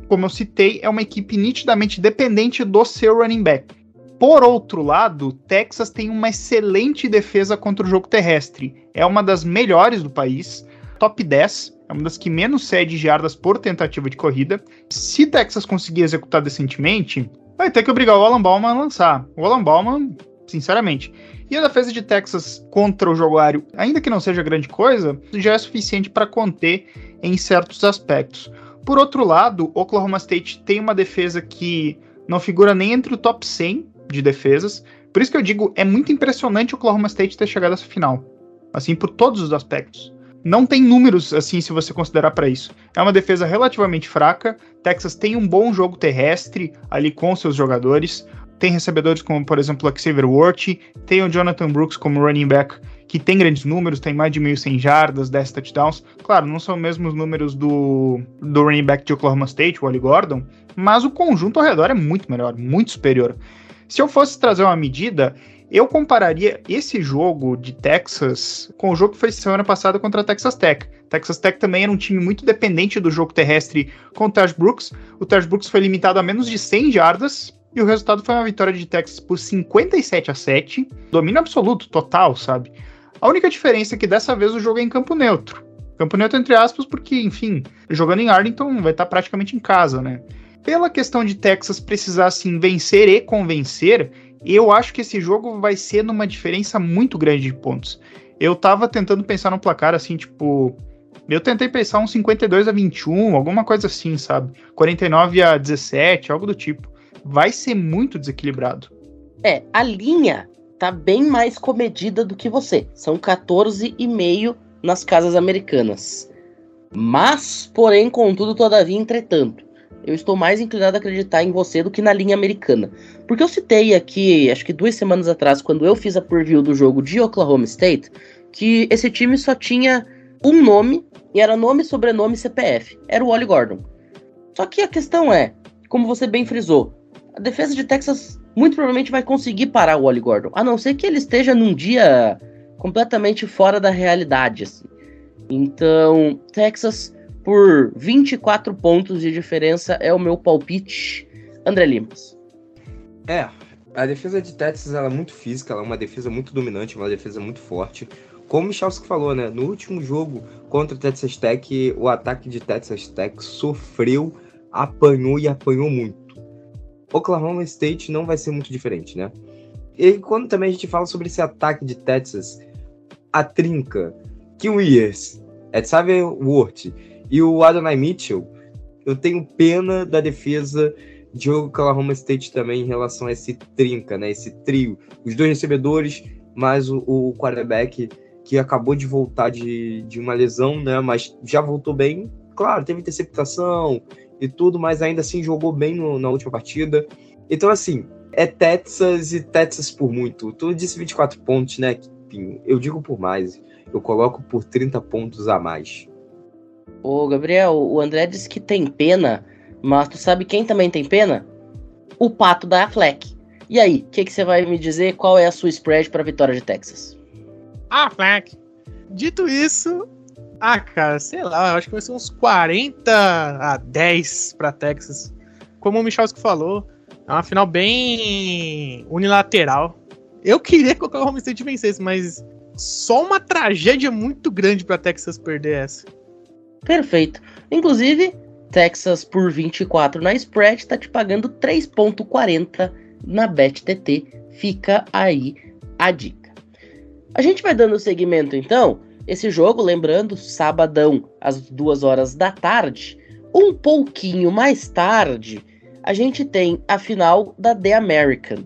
como eu citei, é uma equipe nitidamente dependente do seu running back. Por outro lado, Texas tem uma excelente defesa contra o jogo terrestre. É uma das melhores do país, top 10, é uma das que menos cede jardas por tentativa de corrida. Se Texas conseguir executar decentemente, vai ter que obrigar o Alan Bauman a lançar. O Alan Bauman, sinceramente. E a defesa de Texas contra o jogo aéreo, ainda que não seja grande coisa, já é suficiente para conter em certos aspectos. Por outro lado, Oklahoma State tem uma defesa que não figura nem entre o top 100 de defesas. Por isso que eu digo, é muito impressionante o Oklahoma State ter chegado a essa final. Assim, por todos os aspectos não tem números assim se você considerar para isso. É uma defesa relativamente fraca. Texas tem um bom jogo terrestre ali com seus jogadores. Tem recebedores como, por exemplo, o Xavier Worthy, tem o Jonathan Brooks como running back, que tem grandes números, tem mais de 1.100 jardas, 10 touchdowns. Claro, não são os mesmos números do, do running back de Oklahoma State, o Wally Gordon, mas o conjunto ao redor é muito melhor, muito superior. Se eu fosse trazer uma medida, eu compararia esse jogo de Texas com o jogo que foi semana passada contra a Texas Tech. Texas Tech também era um time muito dependente do jogo terrestre com o Taj Brooks. O Taj Brooks foi limitado a menos de 100 jardas e o resultado foi uma vitória de Texas por 57 a 7. Domínio absoluto, total, sabe? A única diferença é que dessa vez o jogo é em campo neutro. Campo neutro entre aspas, porque, enfim, jogando em Arlington vai estar praticamente em casa, né? Pela questão de Texas precisar, assim, vencer e convencer, eu acho que esse jogo vai ser numa diferença muito grande de pontos. Eu tava tentando pensar no placar assim, tipo. Eu tentei pensar um 52 a 21, alguma coisa assim, sabe? 49 a 17, algo do tipo. Vai ser muito desequilibrado. É, a linha tá bem mais comedida do que você. São 14,5 nas casas americanas. Mas, porém, contudo, todavia, entretanto, eu estou mais inclinado a acreditar em você do que na linha americana. Porque eu citei aqui, acho que duas semanas atrás, quando eu fiz a preview do jogo de Oklahoma State, que esse time só tinha um nome, e era nome, sobrenome CPF. Era o Wally Gordon. Só que a questão é, como você bem frisou, a defesa de Texas muito provavelmente vai conseguir parar o Wally Gordon, a não ser que ele esteja num dia completamente fora da realidade. Assim. Então, Texas por 24 pontos de diferença é o meu palpite. André Limas. É, a defesa de Texas ela é muito física, ela é uma defesa muito dominante, uma defesa muito forte. Como o Michalski falou, né? No último jogo contra o Texas Tech, o ataque de Texas Tech sofreu, apanhou e apanhou muito. Oklahoma State não vai ser muito diferente, né? E quando também a gente fala sobre esse ataque de Texas, a trinca, Kim Wears, Xavier Worth e o Adonai Mitchell, eu tenho pena da defesa de Oklahoma State também em relação a esse trinca, né? Esse trio. Os dois recebedores, mais o, o quarterback que acabou de voltar de, de uma lesão, né? Mas já voltou bem. Claro, teve interceptação e tudo, mas ainda assim jogou bem no, na última partida. Então, assim, é Texas e Texas por muito. Tu disse 24 pontos, né? Eu digo por mais. Eu coloco por 30 pontos a mais. Ô, Gabriel, o André disse que tem pena, mas tu sabe quem também tem pena? O pato da Fleck. E aí, o que, você vai me dizer? Qual é a sua spread para a vitória de Texas? Ah, Fleck. Dito isso, ah, cara, sei lá, acho que vai ser uns 40 a 10 para Texas. Como o Michalski falou, é uma final bem unilateral. Eu queria que o State vencesse, mas só uma tragédia muito grande para Texas perder essa. Perfeito. Inclusive, Texas por 24 na spread tá te pagando 3.40 na BetTT. Fica aí a dica. A gente vai dando seguimento então. Esse jogo, lembrando, sabadão às 2 horas da tarde. Um pouquinho mais tarde, a gente tem a final da The American.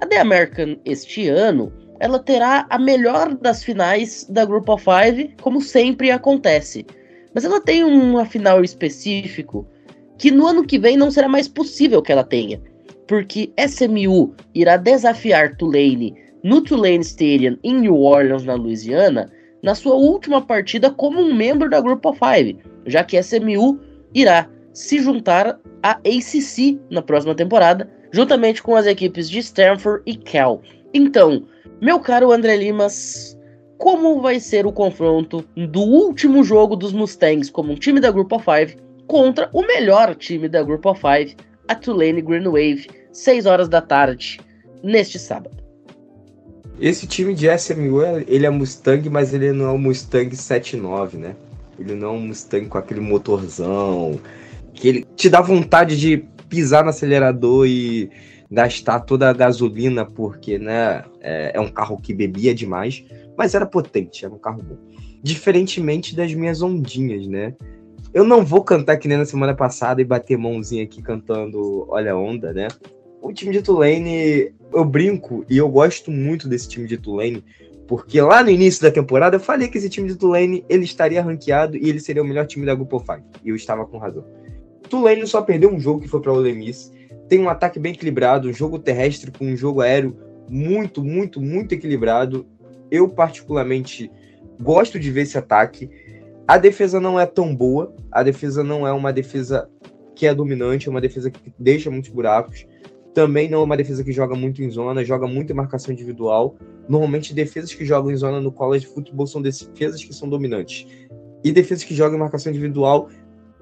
A The American este ano ela terá a melhor das finais da Group of Five, como sempre acontece. Mas ela tem uma final específico que no ano que vem não será mais possível que ela tenha, porque SMU irá desafiar Tulane no Tulane Stadium em New Orleans, na Louisiana, na sua última partida como um membro da Group of Five, já que SMU irá se juntar à ACC na próxima temporada, juntamente com as equipes de Stanford e Cal. Então, meu caro André Limas, como vai ser o confronto do último jogo dos Mustangs como um time da Group of Five contra o melhor time da Group of Five, a Tulane Green Wave, 6 horas da tarde, neste sábado. Esse time de SMU, ele é Mustang, mas ele não é um Mustang 79, né? Ele não é um Mustang com aquele motorzão, que ele te dá vontade de pisar no acelerador e gastar toda a gasolina, porque, né, é, é um carro que bebia demais, mas era potente, era um carro bom. Diferentemente das minhas ondinhas, né? Eu não vou cantar que nem na semana passada e bater mãozinha aqui cantando Olha a Onda, né? O time de Tulane, eu brinco e eu gosto muito desse time de Tulane, porque lá no início da temporada eu falei que esse time de Tulane ele estaria ranqueado e ele seria o melhor time da Grupo 5. E eu estava com razão. Tulane só perdeu um jogo que foi para o Ole Miss. Tem um ataque bem equilibrado, um jogo terrestre com um jogo aéreo muito, muito, muito equilibrado. Eu particularmente gosto de ver esse ataque. A defesa não é tão boa. A defesa não é uma defesa que é dominante, é uma defesa que deixa muitos buracos. Também não é uma defesa que joga muito em zona, joga muito em marcação individual. Normalmente, defesas que jogam em zona no college futebol são defesas que são dominantes. E defesas que jogam em marcação individual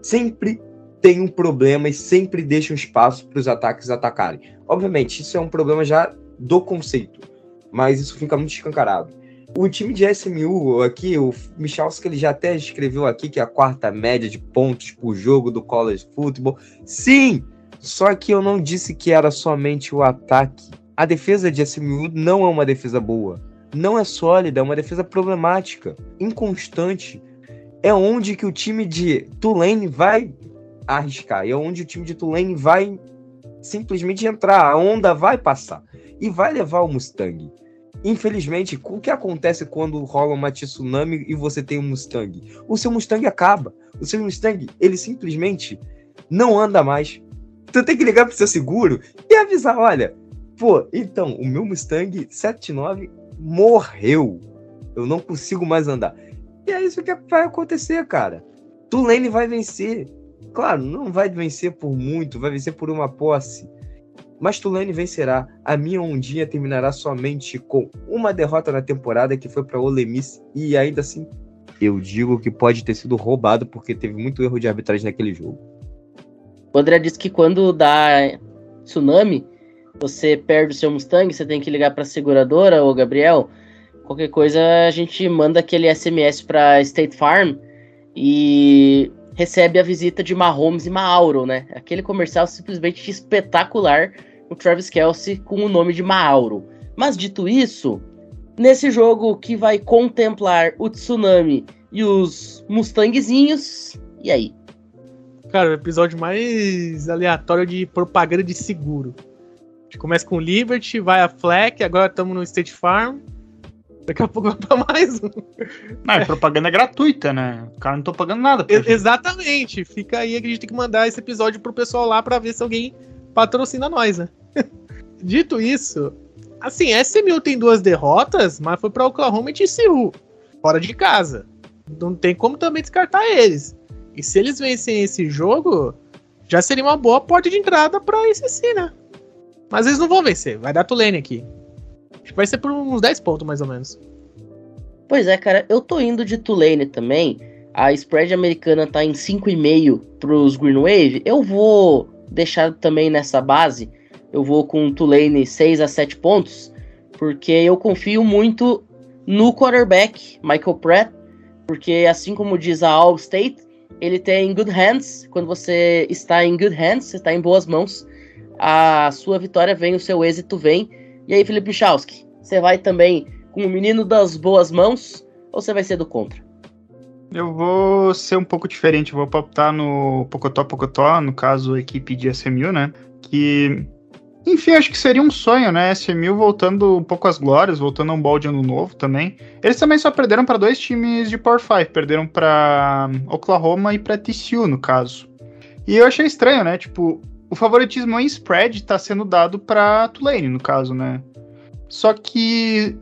sempre tem um problema e sempre deixam espaço para os ataques atacarem. Obviamente, isso é um problema já do conceito, mas isso fica muito escancarado. O time de SMU aqui, o Michalski, ele já até escreveu aqui que é a quarta média de pontos por jogo do college football. Sim, só que eu não disse que era somente o ataque. A defesa de SMU não é uma defesa boa. Não é sólida, é uma defesa problemática, inconstante. É onde que o time de Tulane vai arriscar. É onde o time de Tulane vai simplesmente entrar. A onda vai passar. E vai levar o Mustang. Infelizmente, o que acontece quando rola uma tsunami e você tem um Mustang? O seu Mustang acaba. O seu Mustang, ele simplesmente não anda mais tu tem que ligar pro seu seguro e avisar, olha, pô, então, o meu Mustang 79 morreu. Eu não consigo mais andar. E é isso que vai acontecer, cara. Tulane vai vencer. Claro, não vai vencer por muito, vai vencer por uma posse. Mas Tulane vencerá. A minha ondinha terminará somente com uma derrota na temporada que foi para Ole Miss e ainda assim eu digo que pode ter sido roubado porque teve muito erro de arbitragem naquele jogo. O André disse que quando dá tsunami, você perde o seu Mustang, você tem que ligar para a seguradora, ou Gabriel. Qualquer coisa, a gente manda aquele SMS para State Farm e recebe a visita de Mahomes e Mauro, né? Aquele comercial simplesmente espetacular, o Travis Kelsey com o nome de Mauro. Mas dito isso, nesse jogo que vai contemplar o tsunami e os Mustangzinhos, e aí? Cara, o episódio mais aleatório de propaganda de seguro. A gente começa com Liberty, vai a Fleck, agora estamos no State Farm. Daqui a pouco vai pra mais um. Não, é propaganda gratuita, né? O cara não tô pagando nada. exatamente. Fica aí que a gente tem que mandar esse episódio pro pessoal lá pra ver se alguém patrocina nós, né? Dito isso, assim, SMU tem duas derrotas, mas foi pra Oklahoma e TCU, fora de casa. Não tem como também descartar eles. E se eles vencem esse jogo, já seria uma boa porta de entrada pra ICC, né? Mas eles não vão vencer, vai dar Tulane aqui. Acho que vai ser por uns 10 pontos, mais ou menos. Pois é, cara, eu tô indo de Tulane também. A spread americana tá em 5,5 pros Green Wave. Eu vou deixar também nessa base. Eu vou com Tulane 6 a 7 pontos, porque eu confio muito no quarterback Michael Pratt, porque assim como diz a All State, ele tem good hands. Quando você está em good hands, você está em boas mãos. A sua vitória vem, o seu êxito vem. E aí, Felipe Michalski, você vai também com o menino das boas mãos ou você vai ser do contra? Eu vou ser um pouco diferente, vou optar no Pocotó Pocotó, no caso a equipe de SMU, né? Que Enfim, acho que seria um sonho, né? SMU voltando um pouco às glórias, voltando a um balde ano novo também. Eles também só perderam para dois times de Power 5, perderam para Oklahoma e para TCU, no caso. E eu achei estranho, né? Tipo, o favoritismo em spread tá sendo dado para Tulane, no caso, né? Só que,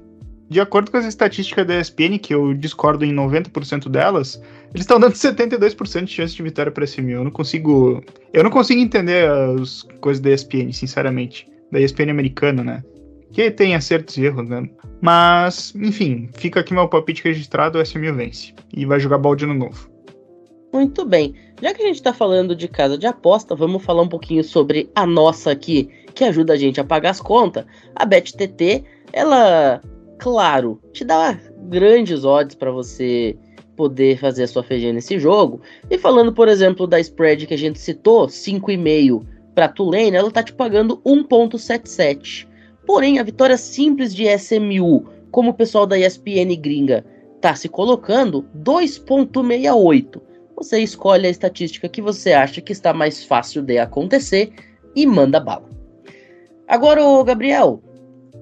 de acordo com as estatísticas da ESPN, que eu discordo em 90% delas, eles estão dando (laughs) 72% de chance de vitória para SMU. Eu não consigo. Eu não consigo entender as coisas da ESPN, sinceramente. Da ESPN americana, né? Que tem acertos e erros, né? Mas, enfim, fica aqui meu palpite registrado: o SMU vence. E vai jogar balde no novo. Muito bem. Já que a gente está falando de casa de aposta, vamos falar um pouquinho sobre a nossa aqui, que ajuda a gente a pagar as contas. A BetTT, ela, claro, te dá grandes odds para você poder fazer a sua feijão nesse jogo. E falando, por exemplo, da spread que a gente citou, 5,5 para Tulane, ela tá te pagando 1.77. Porém, a vitória simples de SMU, como o pessoal da ESPN gringa tá se colocando, 2.68. Você escolhe a estatística que você acha que está mais fácil de acontecer e manda bala. Agora, Gabriel,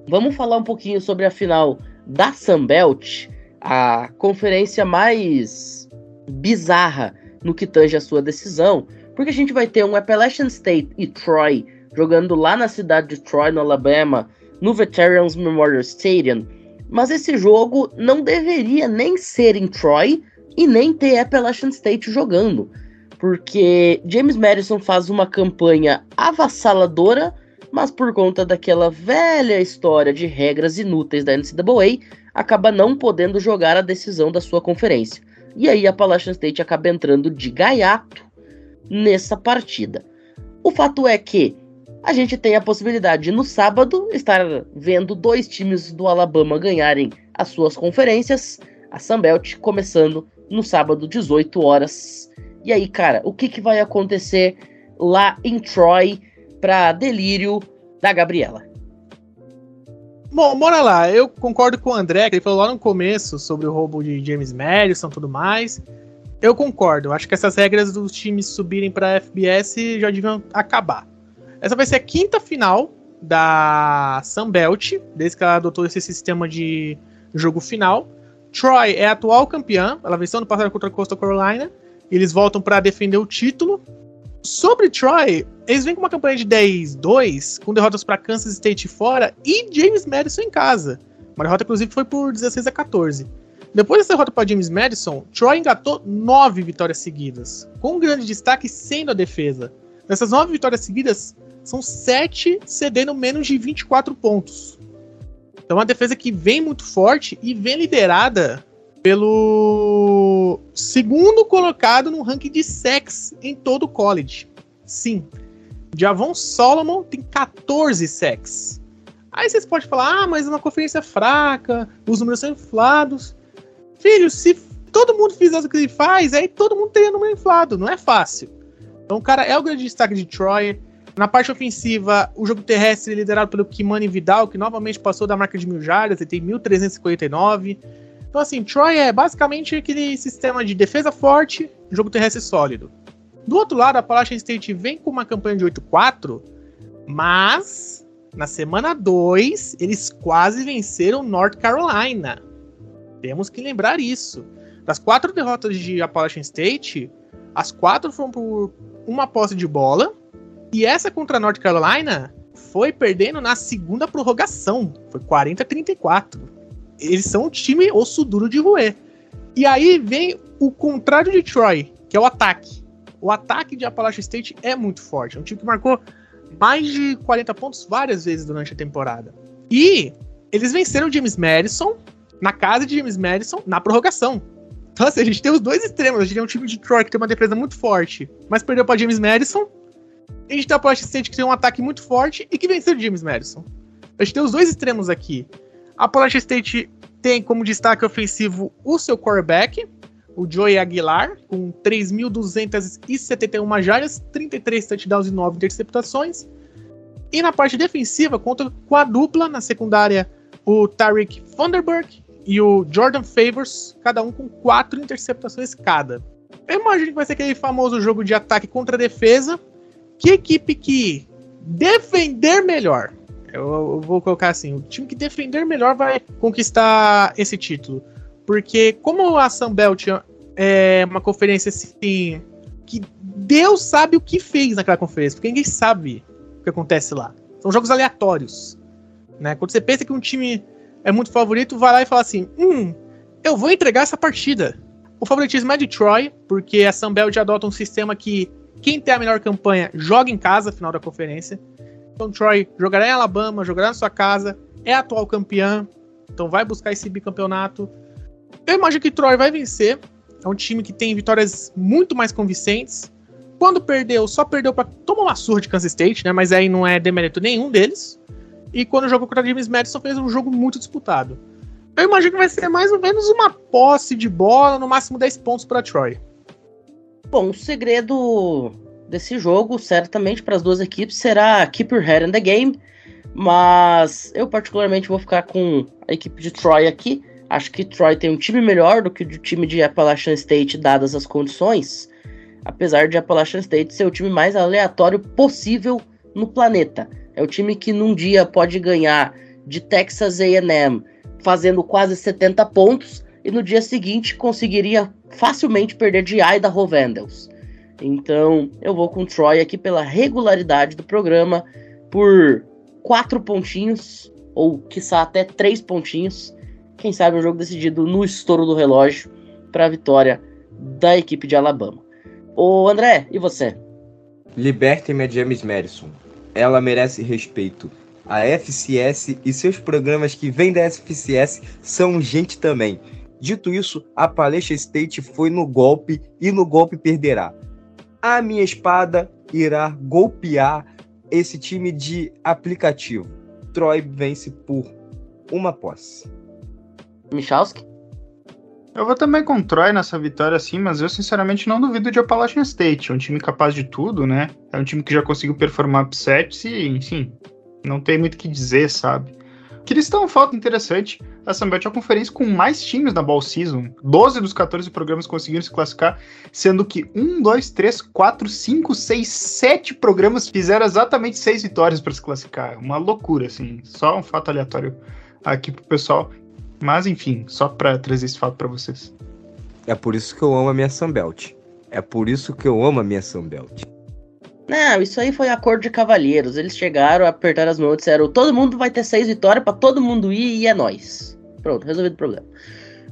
vamos falar um pouquinho sobre a final da Sunbelt a conferência mais bizarra no que tange a sua decisão, porque a gente vai ter um Appalachian State e Troy jogando lá na cidade de Troy, no Alabama, no Veterans Memorial Stadium. Mas esse jogo não deveria nem ser em Troy e nem ter Appalachian State jogando, porque James Madison faz uma campanha avassaladora, mas por conta daquela velha história de regras inúteis da NCAA, acaba não podendo jogar a decisão da sua conferência. E aí a Appalachian State acaba entrando de gaiato nessa partida. O fato é que a gente tem a possibilidade de no sábado estar vendo dois times do Alabama ganharem as suas conferências, a Sunbelt começando no sábado 18 horas. E aí, cara, o que, que vai acontecer lá em Troy para delírio da Gabriela? Bom, bora lá. Eu concordo com o André, que ele falou lá no começo sobre o roubo de James Madison e tudo mais. Eu concordo. Acho que essas regras dos times subirem para FBS já deviam acabar. Essa vai ser a quinta final da Sunbelt, desde que ela adotou esse sistema de jogo final. Troy é a atual campeã, ela venceu no passado contra a Coastal Carolina. Eles voltam para defender o título. Sobre Troy, eles vêm com uma campanha de 10-2, com derrotas para Kansas State fora e James Madison em casa. Uma derrota, inclusive, foi por 16 a 14. Depois dessa derrota para James Madison, Troy engatou nove vitórias seguidas, com um grande destaque sendo a defesa. Nessas nove vitórias seguidas, são sete cedendo menos de 24 pontos. Então, uma defesa que vem muito forte e vem liderada pelo segundo colocado no ranking de sex em todo o college. Sim, Javon Solomon tem 14 sex. Aí vocês podem falar, ah, mas é uma conferência fraca, os números são inflados. Filho, se todo mundo fizesse o que ele faz, aí todo mundo teria número inflado, não é fácil. Então o cara é o grande destaque de Troy. Na parte ofensiva, o jogo terrestre é liderado pelo Kimani Vidal, que novamente passou da marca de mil jardas, ele tem 1.359. Então, assim, Troy é basicamente aquele sistema de defesa forte, jogo terrestre sólido. Do outro lado, a Appalachian State vem com uma campanha de 8-4, mas na semana 2 eles quase venceram North Carolina. Temos que lembrar isso. Das quatro derrotas de Appalachian State, as quatro foram por uma posse de bola. E essa contra North Carolina foi perdendo na segunda prorrogação. Foi 40 a 34 eles são um time osso duro de roer. E aí vem o contrário de Troy, que é o ataque. O ataque de Appalachian State é muito forte. É um time que marcou mais de 40 pontos várias vezes durante a temporada. E eles venceram o James Madison na casa de James Madison na prorrogação. Então, assim, a gente tem os dois extremos. A gente tem um time de Troy que tem uma defesa muito forte, mas perdeu para James Madison. E a gente tem a Appalachian State que tem um ataque muito forte e que venceu James Madison. A gente tem os dois extremos aqui. A Appalachian State tem como destaque ofensivo o seu quarterback, o Joey Aguilar, com 3.271 jardas, 33 touchdowns e 9 interceptações. E na parte defensiva, conta com a dupla na secundária, o Tariq Thunderberg e o Jordan Favors, cada um com 4 interceptações cada. Eu imagino que vai ser aquele famoso jogo de ataque contra defesa. Que equipe que defender melhor. Eu, vou colocar assim: o time que defender melhor vai conquistar esse título. Porque, como a Sunbelt é uma conferência assim. que Deus sabe o que fez naquela conferência, porque ninguém sabe o que acontece lá. São jogos aleatórios. Né? Quando você pensa que um time é muito favorito, vai lá e fala assim: hum, eu vou entregar essa partida. O favoritismo é de Troy, porque a Sunbelt adota um sistema que quem tem a melhor campanha joga em casa, final da conferência. Então Troy jogará em Alabama, jogará na sua casa, é atual campeã, então vai buscar esse bicampeonato. Eu imagino que Troy vai vencer. É um time que tem vitórias muito mais convincentes. Quando perdeu, só perdeu para tomar uma surra de Kansas State, né? Mas aí não é demérito nenhum deles. E quando jogou contra James Madison, fez um jogo muito disputado. Eu imagino que vai ser mais ou menos uma posse de bola, no máximo 10 pontos para Troy. Bom, o segredo desse jogo, certamente para as duas equipes, será keep your head in the game. Mas eu particularmente vou ficar com a equipe de Troy aqui. Acho que Troy tem um time melhor do que o time de Appalachian State, dadas as condições. Apesar de Appalachian State ser o time mais aleatório possível no planeta. É o time que num dia pode ganhar de Texas AM fazendo quase 70 pontos e no dia seguinte conseguiria facilmente perder de Idaho Vandals. Então, eu vou com Troy aqui pela regularidade do programa, por quatro pontinhos, ou quiçá até três pontinhos. Quem sabe um jogo decidido no estouro do relógio para a vitória da equipe de Alabama. Ô André, e você? Libertem a James Madison. Ela merece respeito. A FCS e seus programas que vêm da FCS são gente também. Dito isso, a Palestra State foi no golpe e no golpe perderá a minha espada irá golpear esse time de aplicativo. Troy vence por uma posse. Michalski? Eu vou também com Troy nessa vitória, sim, mas eu sinceramente não duvido de Appalachian State. É um time capaz de tudo, né? É um time que já conseguiu performar upsets e, enfim, não tem muito o que dizer, sabe? Queria citar um fato interessante. A Sunbelt é a conferência com mais times na Ball Season. 12 dos 14 programas conseguiram se classificar, sendo que 1, 2, 3, 4, 5, 6, 7 programas fizeram exatamente 6 vitórias para se classificar. Uma loucura, assim. Só um fato aleatório aqui pro pessoal. Mas, enfim, só para trazer esse fato para vocês. É por isso que eu amo a minha Sunbelt. É por isso que eu amo a minha Sunbelt. Não, isso aí foi acordo de cavalheiros. Eles chegaram, apertaram as mãos e disseram: todo mundo vai ter seis vitórias para todo mundo ir e é nós. Pronto, resolvido o problema.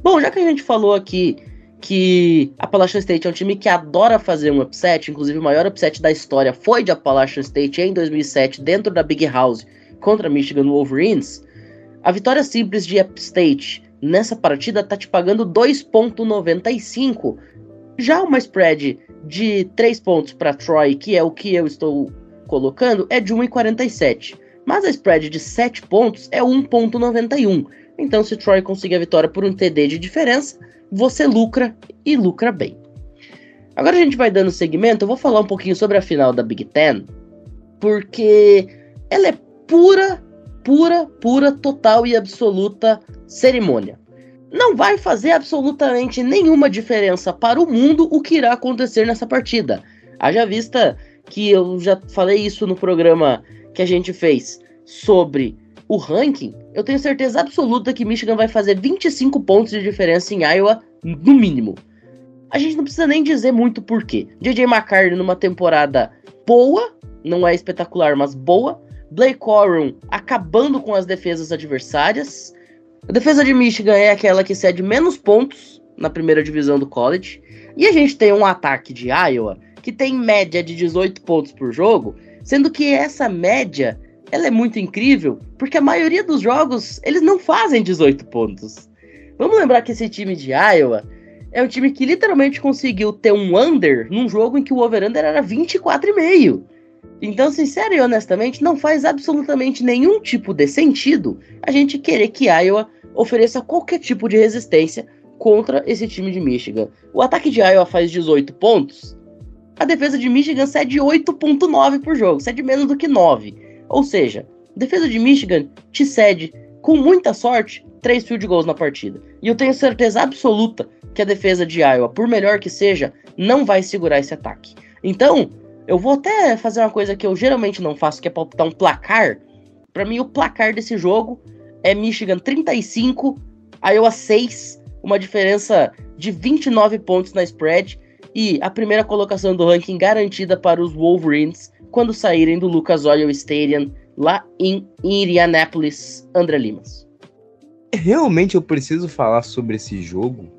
Bom, já que a gente falou aqui que Appalachian State é um time que adora fazer um upset, inclusive o maior upset da história foi de Appalachian State em 2007 dentro da Big House contra Michigan Wolverines. A vitória simples de App State nessa partida tá te pagando 2.95. Já uma spread de 3 pontos para Troy, que é o que eu estou colocando, é de 1,47. Mas a spread de 7 pontos é 1,91. Então, se Troy conseguir a vitória por um TD de diferença, você lucra e lucra bem. Agora a gente vai dando segmento. Eu vou falar um pouquinho sobre a final da Big Ten, porque ela é pura, pura, pura, total e absoluta cerimônia não vai fazer absolutamente nenhuma diferença para o mundo o que irá acontecer nessa partida. Haja vista que eu já falei isso no programa que a gente fez sobre o ranking, eu tenho certeza absoluta que Michigan vai fazer 25 pontos de diferença em Iowa, no mínimo. A gente não precisa nem dizer muito porquê. JJ McCartney numa temporada boa, não é espetacular, mas boa. Blake Corum acabando com as defesas adversárias. A defesa de Michigan é aquela que cede menos pontos na primeira divisão do college. E a gente tem um ataque de Iowa que tem média de 18 pontos por jogo, sendo que essa média ela é muito incrível, porque a maioria dos jogos eles não fazem 18 pontos. Vamos lembrar que esse time de Iowa é um time que literalmente conseguiu ter um under num jogo em que o over-under era 24,5. Então, sincero e honestamente, não faz absolutamente nenhum tipo de sentido a gente querer que Iowa ofereça qualquer tipo de resistência contra esse time de Michigan. O ataque de Iowa faz 18 pontos, a defesa de Michigan cede 8.9 por jogo, cede menos do que 9. Ou seja, a defesa de Michigan te cede, com muita sorte, 3 field goals na partida. E eu tenho certeza absoluta que a defesa de Iowa, por melhor que seja, não vai segurar esse ataque. Então, Eu vou até fazer uma coisa que eu geralmente não faço, que é palpitar um placar. Para mim, o placar desse jogo é Michigan 35, Iowa 6, uma diferença de 29 pontos na spread e a primeira colocação do ranking garantida para os Wolverines quando saírem do Lucas Oil Stadium lá em Indianapolis, André Limas. Realmente eu preciso falar sobre esse jogo?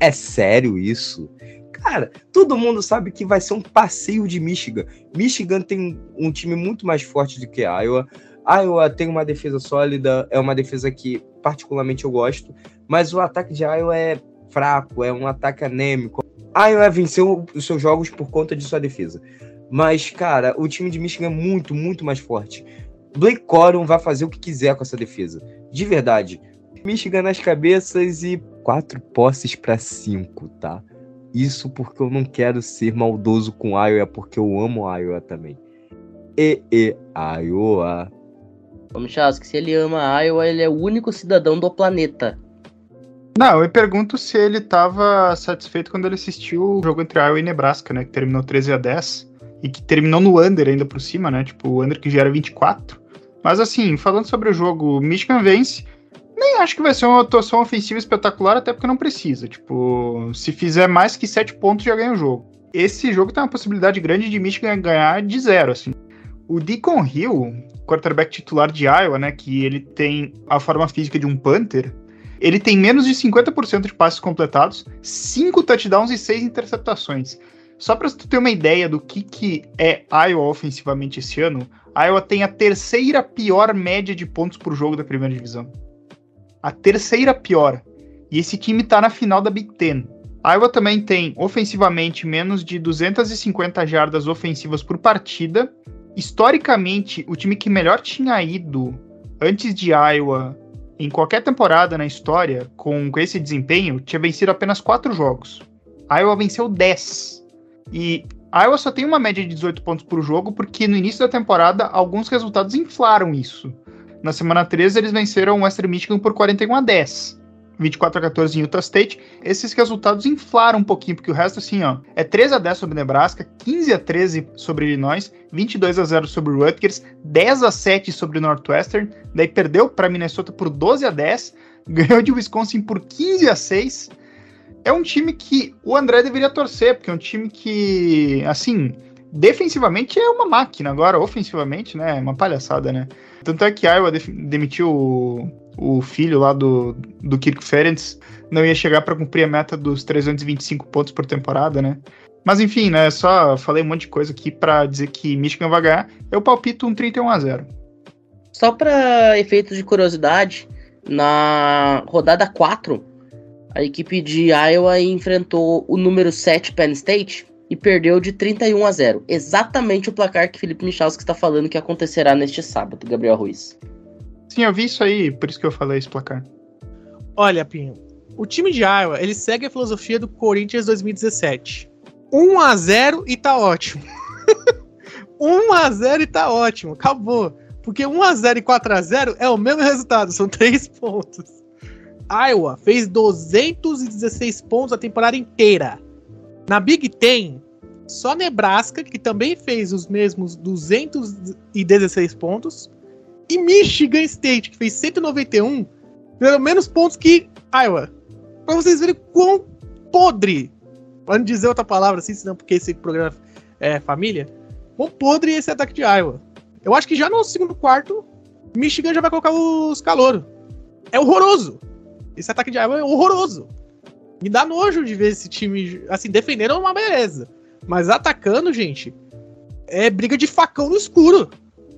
É sério isso? Cara, todo mundo sabe que vai ser um passeio de Michigan. Michigan tem um time muito mais forte do que Iowa. Iowa tem uma defesa sólida, é uma defesa que particularmente eu gosto, mas o ataque de Iowa é fraco, é um ataque anêmico. Iowa venceu os seus jogos por conta de sua defesa. Mas, cara, o time de Michigan é muito, muito mais forte. Blake Corum vai fazer o que quiser com essa defesa. De verdade. Michigan nas cabeças e quatro posses para cinco, tá? Isso porque eu não quero ser maldoso com Iowa, porque eu amo Iowa também. E, e, Iowa. Vamos que se ele ama Iowa, ele é o único cidadão do planeta. Não, eu pergunto se ele estava satisfeito quando ele assistiu o jogo entre Iowa e Nebraska, né? Que terminou 13 a 10 e que terminou no under ainda por cima, né? Tipo, o under que já era 24. Mas assim, falando sobre o jogo, Michigan vence. Nem acho que vai ser uma atuação ofensiva espetacular, até porque não precisa. Tipo, se fizer mais que 7 pontos, já ganha o jogo. Esse jogo tem uma possibilidade grande de Michigan ganhar de zero, assim. O Deacon Hill, quarterback titular de Iowa, né, que ele tem a forma física de um punter, ele tem menos de 50% de passes completados, 5 touchdowns e 6 interceptações. Só para tu ter uma ideia do que, que é Iowa ofensivamente esse ano, Iowa tem a terceira pior média de pontos por jogo da primeira divisão. A terceira pior. E esse time tá na final da Big Ten. Iowa também tem ofensivamente menos de 250 jardas ofensivas por partida. Historicamente, o time que melhor tinha ido antes de Iowa em qualquer temporada na história com esse desempenho tinha vencido apenas 4 jogos. Iowa venceu 10 e Iowa só tem uma média de 18 pontos por jogo, porque no início da temporada alguns resultados inflaram isso. Na semana 13, eles venceram o Western Michigan por 41 a 10. 24 a 14 em Utah State. Esses resultados inflaram um pouquinho, porque o resto, assim, ó, é 13 a 10 sobre Nebraska, 15 a 13 sobre Illinois, 22 a 0 sobre Rutgers, 10 a 7 sobre Northwestern, daí perdeu para Minnesota por 12 a 10, (laughs) ganhou de Wisconsin por 15 a 6, é um time que o André deveria torcer, porque é um time que, assim, defensivamente é uma máquina, agora ofensivamente, né, é uma palhaçada, né? Tanto é que Iowa demitiu o, filho lá do, do Kirk Ferentz, não ia chegar para cumprir a meta dos 325 pontos por temporada, né? Mas enfim, né, só falei um monte de coisa aqui para dizer que Michigan vai ganhar. Eu palpito um 31 a 0. Só para efeitos de curiosidade, na rodada 4, a equipe de Iowa enfrentou o número 7 Penn State e perdeu de 31 a 0. Exatamente o placar que Felipe Michalski está falando que acontecerá neste sábado, Gabriel Ruiz. Sim, eu vi isso aí, por isso que eu falei esse placar. Olha, Pinho, o time de Iowa, ele segue a filosofia do Corinthians 2017. 1 a 0 e tá ótimo. 1 (laughs) a 0 e tá ótimo, acabou. Porque 1 a 0 e 4 a 0 é o mesmo resultado, são (laughs) 3 pontos. Iowa fez 216 pontos a temporada inteira. Na Big Ten, só Nebraska, que também fez os mesmos 216 pontos, e Michigan State, que fez 191, fizeram menos pontos que Iowa. Pra vocês verem quão podre, para não dizer outra palavra assim, senão porque esse programa é família, quão podre esse ataque de Iowa. Eu acho que já no segundo quarto, Michigan já vai colocar os calouros. É horroroso. Esse ataque de Iowa é horroroso. Me dá nojo de ver esse time, assim, defendendo uma beleza. Mas atacando, gente, é briga de facão no escuro.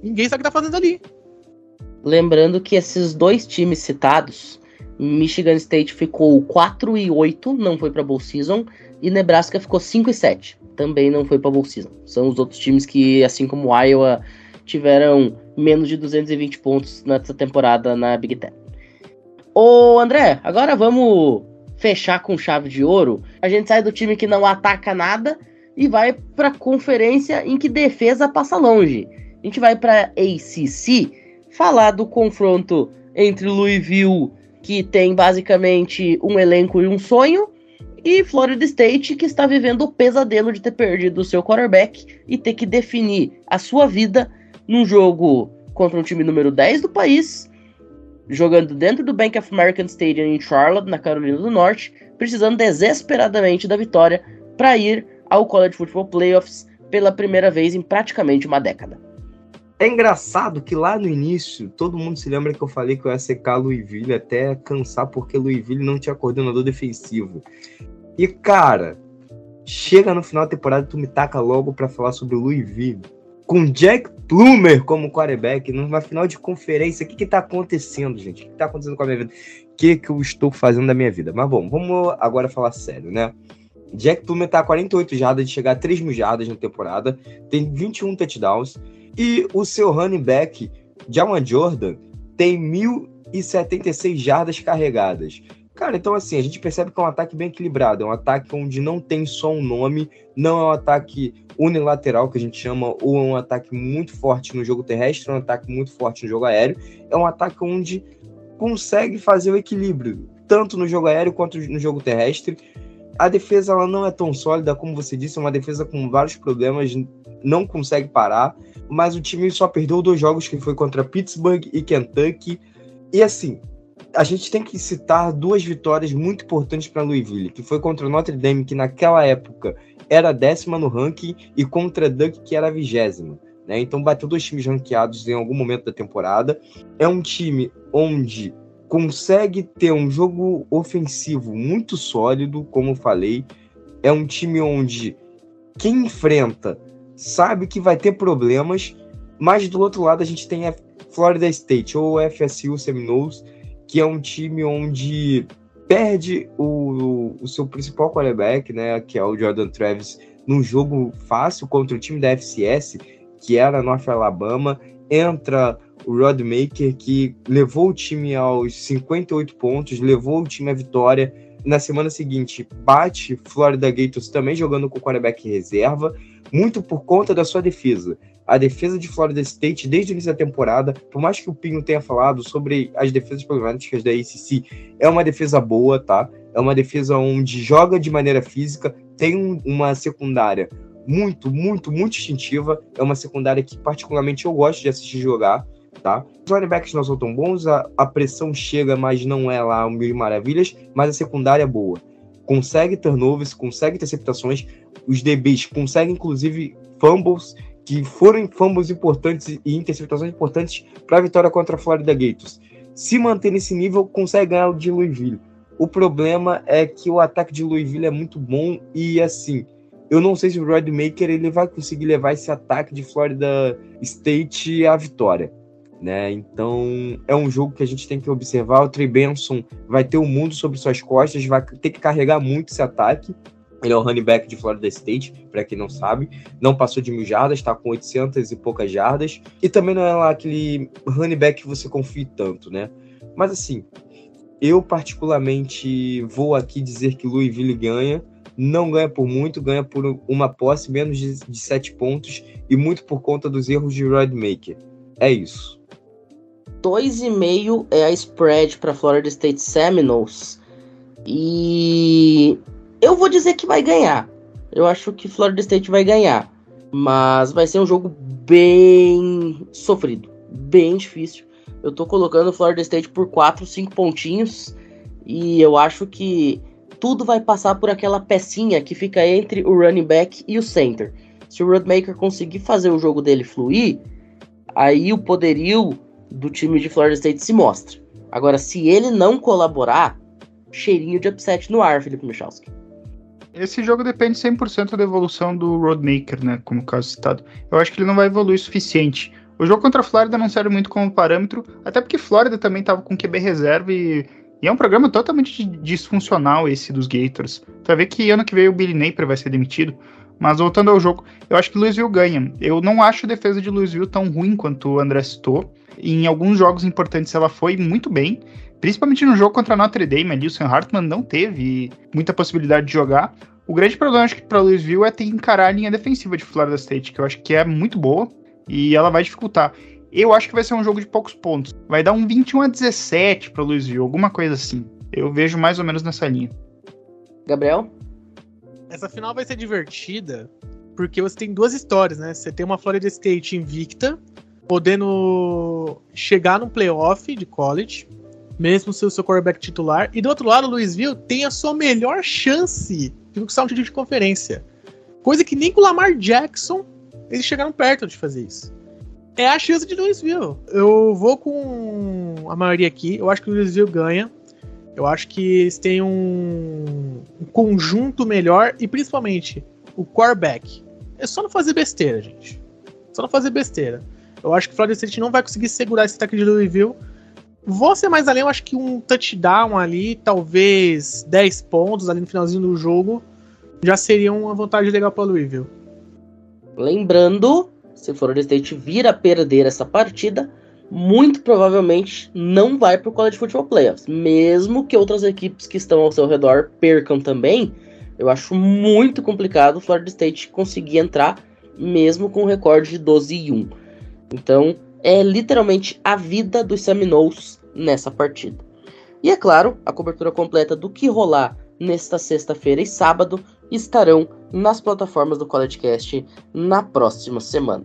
Ninguém sabe o que tá fazendo ali. Lembrando que esses dois times citados, Michigan State ficou 4 e 8, não foi para Bowl Season, e Nebraska ficou 5 e 7, também não foi para Bowl Season. São os outros times que, assim como Iowa, tiveram menos de 220 pontos nessa temporada na Big Ten. Ô André, agora vamos fechar com chave de ouro. A gente sai do time que não ataca nada e vai para conferência em que defesa passa longe. A gente vai para ACC falar do confronto entre Louisville, que tem basicamente um elenco e um sonho, E Florida State, que está vivendo o pesadelo de ter perdido o seu quarterback e ter que definir a sua vida num jogo contra um time número 10 do país, jogando dentro do Bank of American Stadium em Charlotte, na Carolina do Norte, precisando desesperadamente da vitória para ir ao College Football Playoffs pela primeira vez em praticamente uma década. É engraçado que lá no início, todo mundo se lembra que eu falei que eu ia secar Louisville até cansar, porque Louisville não tinha coordenador defensivo. E, cara, chega no final da temporada, tu me taca logo para falar sobre Louisville. Com Jack Plumer como quarterback, numa final de conferência. O que que tá acontecendo, gente? O que tá acontecendo com a minha vida? O que que eu estou fazendo da minha vida? Mas bom, vamos agora falar sério, né? Jack Plumer tá a 48 jardas de chegar a 3 mil jardas na temporada, tem 21 touchdowns, e o seu running back, Jawan Jordan, tem 1.076 jardas carregadas. Cara, então assim, a gente percebe que é um ataque bem equilibrado, é um ataque onde não tem só um nome, não é um ataque unilateral que a gente chama, ou é um ataque muito forte no jogo terrestre, é um ataque muito forte no jogo aéreo, é um ataque onde consegue fazer o equilíbrio, tanto no jogo aéreo quanto no jogo terrestre. A defesa ela não é tão sólida, como você disse, é uma defesa com vários problemas, não consegue parar, mas o time só perdeu dois jogos, que foi contra Pittsburgh e Kentucky. E assim, a gente tem que citar duas vitórias muito importantes para Louisville, que foi contra Notre Dame, que naquela época era décima no ranking, e contra Duck, que era a vigésima. Né? Então bateu dois times ranqueados em algum momento da temporada. É um time onde consegue ter um jogo ofensivo muito sólido, como eu falei. É um time onde quem enfrenta sabe que vai ter problemas, mas do outro lado a gente tem a Florida State ou FSU Seminoles, que é um time onde perde o, o seu principal quarterback, né, que é o Jordan Travis, num jogo fácil contra o time da FCS, que era North Alabama, entra o Rod Maker, que levou o time aos 58 pontos, levou o time à vitória. Na semana seguinte, bate Florida Gators também jogando com o quarterback reserva muito por conta da sua defesa. A defesa de Florida State, desde o início da temporada, por mais que o Pinho tenha falado sobre as defesas problemáticas da ACC, é uma defesa boa, tá? É uma defesa onde joga de maneira física, tem um, uma secundária muito, muito, muito instintiva. É uma secundária que, particularmente, eu gosto de assistir jogar, tá? Os linebackers não são tão bons, a, a pressão chega, mas não é lá mil maravilhas, mas a secundária é boa consegue turnovers, consegue interceptações, os DBs conseguem inclusive fumbles que foram fumbles importantes e interceptações importantes para a vitória contra a Florida Gators. Se manter nesse nível, consegue ganhar o de Louisville. O problema é que o ataque de Louisville é muito bom e assim, eu não sei se o Rodmaker ele vai conseguir levar esse ataque de Florida State à vitória né? Então é um jogo que a gente tem que observar. O Trey Benson vai ter o mundo sobre suas costas, vai ter que carregar muito esse ataque. Ele é o running back de Florida State, para quem não sabe. Não passou de mil jardas, está com 800 e poucas jardas. E também não é lá aquele running back que você confie tanto, né? Mas assim, eu particularmente vou aqui dizer que Louisville ganha. Não ganha por muito, ganha por uma posse, menos de, de 7 pontos. E muito por conta dos erros de Rodmaker. É isso. 2,5 é a spread para Florida State Seminoles. E eu vou dizer que vai ganhar. Eu acho que Florida State vai ganhar. Mas vai ser um jogo bem sofrido, bem difícil. Eu tô colocando Florida State por 4, 5 pontinhos. E eu acho que tudo vai passar por aquela pecinha que fica entre o running back e o center. Se o Rodmaker conseguir fazer o jogo dele fluir, aí o poderio do time de Florida State se mostra. Agora, se ele não colaborar, cheirinho de upset no ar, Felipe Michalski. Esse jogo depende 100% da evolução do Roadmaker, né? Como caso citado. Eu acho que ele não vai evoluir o suficiente. O jogo contra a Flórida não serve muito como parâmetro, até porque Flórida também estava com QB reserva e, e, é um programa totalmente disfuncional esse dos Gators. Tu vai ver que ano que vem o Billy Napier vai ser demitido. Mas voltando ao jogo, eu acho que Louisville ganha. Eu não acho a defesa de Louisville tão ruim quanto o André citou. Em alguns jogos importantes ela foi muito bem, principalmente no jogo contra a Notre Dame, ali o Sam Hartman não teve muita possibilidade de jogar. O grande problema acho que para Louisville é ter que encarar a linha defensiva de Florida State, que eu acho que é muito boa e ela vai dificultar. Eu acho que vai ser um jogo de poucos pontos. Vai dar um 21 a 17 para Louisville, alguma coisa assim. Eu vejo mais ou menos nessa linha. Gabriel? Essa final vai ser divertida porque você tem duas histórias, né? Você tem uma Florida State invicta, podendo chegar no playoff de college, mesmo se o seu quarterback titular. E do outro lado, o Louisville tem a sua melhor chance de conquistar um título de conferência. Coisa que nem com o Lamar Jackson eles chegaram perto de fazer isso. É a chance de Louisville. Eu vou com a maioria aqui. Eu acho que o Louisville ganha. Eu acho que eles têm um, um conjunto melhor e principalmente o quarterback. É só não fazer besteira, gente. Só não fazer besteira. Eu acho que o Florida State não vai conseguir segurar esse ataque de Louisville. Vou ser mais além, eu acho que um touchdown ali, talvez 10 pontos ali no finalzinho do jogo, já seria uma vantagem legal para Louisville. Lembrando, se o Florida State vir a perder essa partida, muito provavelmente não vai para o College Football Playoffs. Mesmo que outras equipes que estão ao seu redor percam também, eu acho muito complicado o Florida State conseguir entrar, mesmo com um recorde de 12 e 1. Então, é literalmente a vida dos Seminoles nessa partida. E é claro, a cobertura completa do que rolar nesta sexta-feira e sábado estarão nas plataformas do CollegeCast na próxima semana.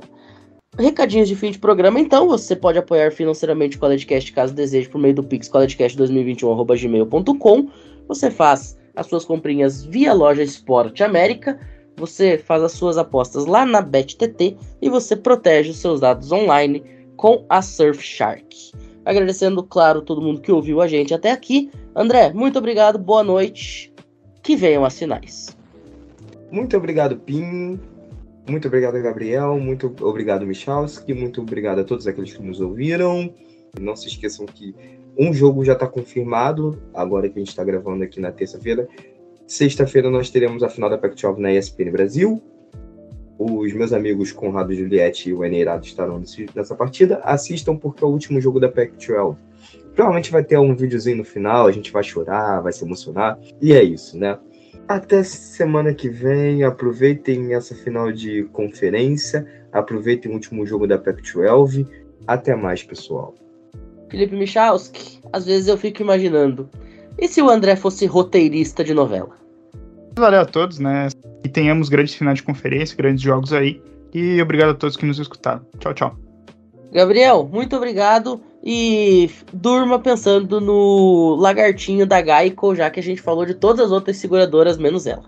Recadinhos de fim de programa, então, você pode apoiar financeiramente o CollegeCast caso deseje por meio do Pix collegecast2021.gmail.com. Você faz as suas comprinhas via loja Esporte América, você faz as suas apostas lá na BetTT e você protege os seus dados online com a Surfshark. Agradecendo, claro, todo mundo que ouviu a gente até aqui. André, muito obrigado, boa noite. Que venham as finais. Muito obrigado, Pim. Muito obrigado, Gabriel. Muito obrigado, Michalski. Muito obrigado a todos aqueles que nos ouviram. Não se esqueçam que um jogo já está confirmado, agora que a gente está gravando aqui na terça-feira. Sexta-feira nós teremos a final da Pac-12 na ESPN Brasil. Os meus amigos Conrado Juliette e o Eneirado estarão nessa partida. Assistam porque é o último jogo da Pac-12. Provavelmente vai ter um videozinho no final, a gente vai chorar, vai se emocionar. E é isso, né? Até semana que vem. Aproveitem essa final de conferência. Aproveitem o último jogo da Pac-12. Até mais, pessoal. Felipe Michalski, às vezes eu fico imaginando. E se o André fosse roteirista de novela? Valeu a todos, né? E tenhamos grandes finais de conferência, grandes jogos aí. E obrigado a todos que nos escutaram. Tchau, tchau. Gabriel, muito obrigado e durma pensando no lagartinho da Geico, já que a gente falou de todas as outras seguradoras, menos ela.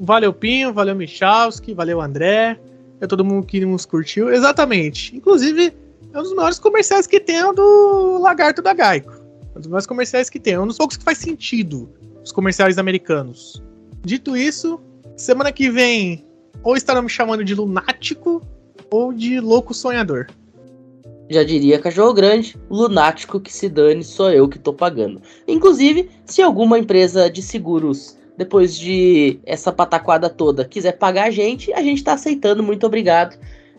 Valeu, Pinho, valeu, Michalski, valeu, André, é todo mundo que nos curtiu. Exatamente. Inclusive, é um dos maiores comerciais que tem é do lagarto da Geico. É um dos maiores comerciais que tem. É um dos poucos que faz sentido, os comerciais americanos. Dito isso, semana que vem, ou estarão me chamando de lunático ou de louco sonhador. Já diria cachorro grande, lunático que se dane, sou eu que tô pagando. Inclusive, se alguma empresa de seguros, depois de essa pataquada toda, quiser pagar a gente, a gente tá aceitando, muito obrigado.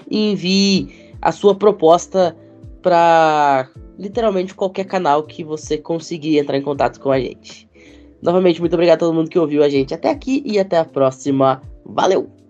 Envie a sua proposta para literalmente qualquer canal que você conseguir entrar em contato com a gente. Novamente, muito obrigado a todo mundo que ouviu a gente até aqui e até a próxima. Valeu!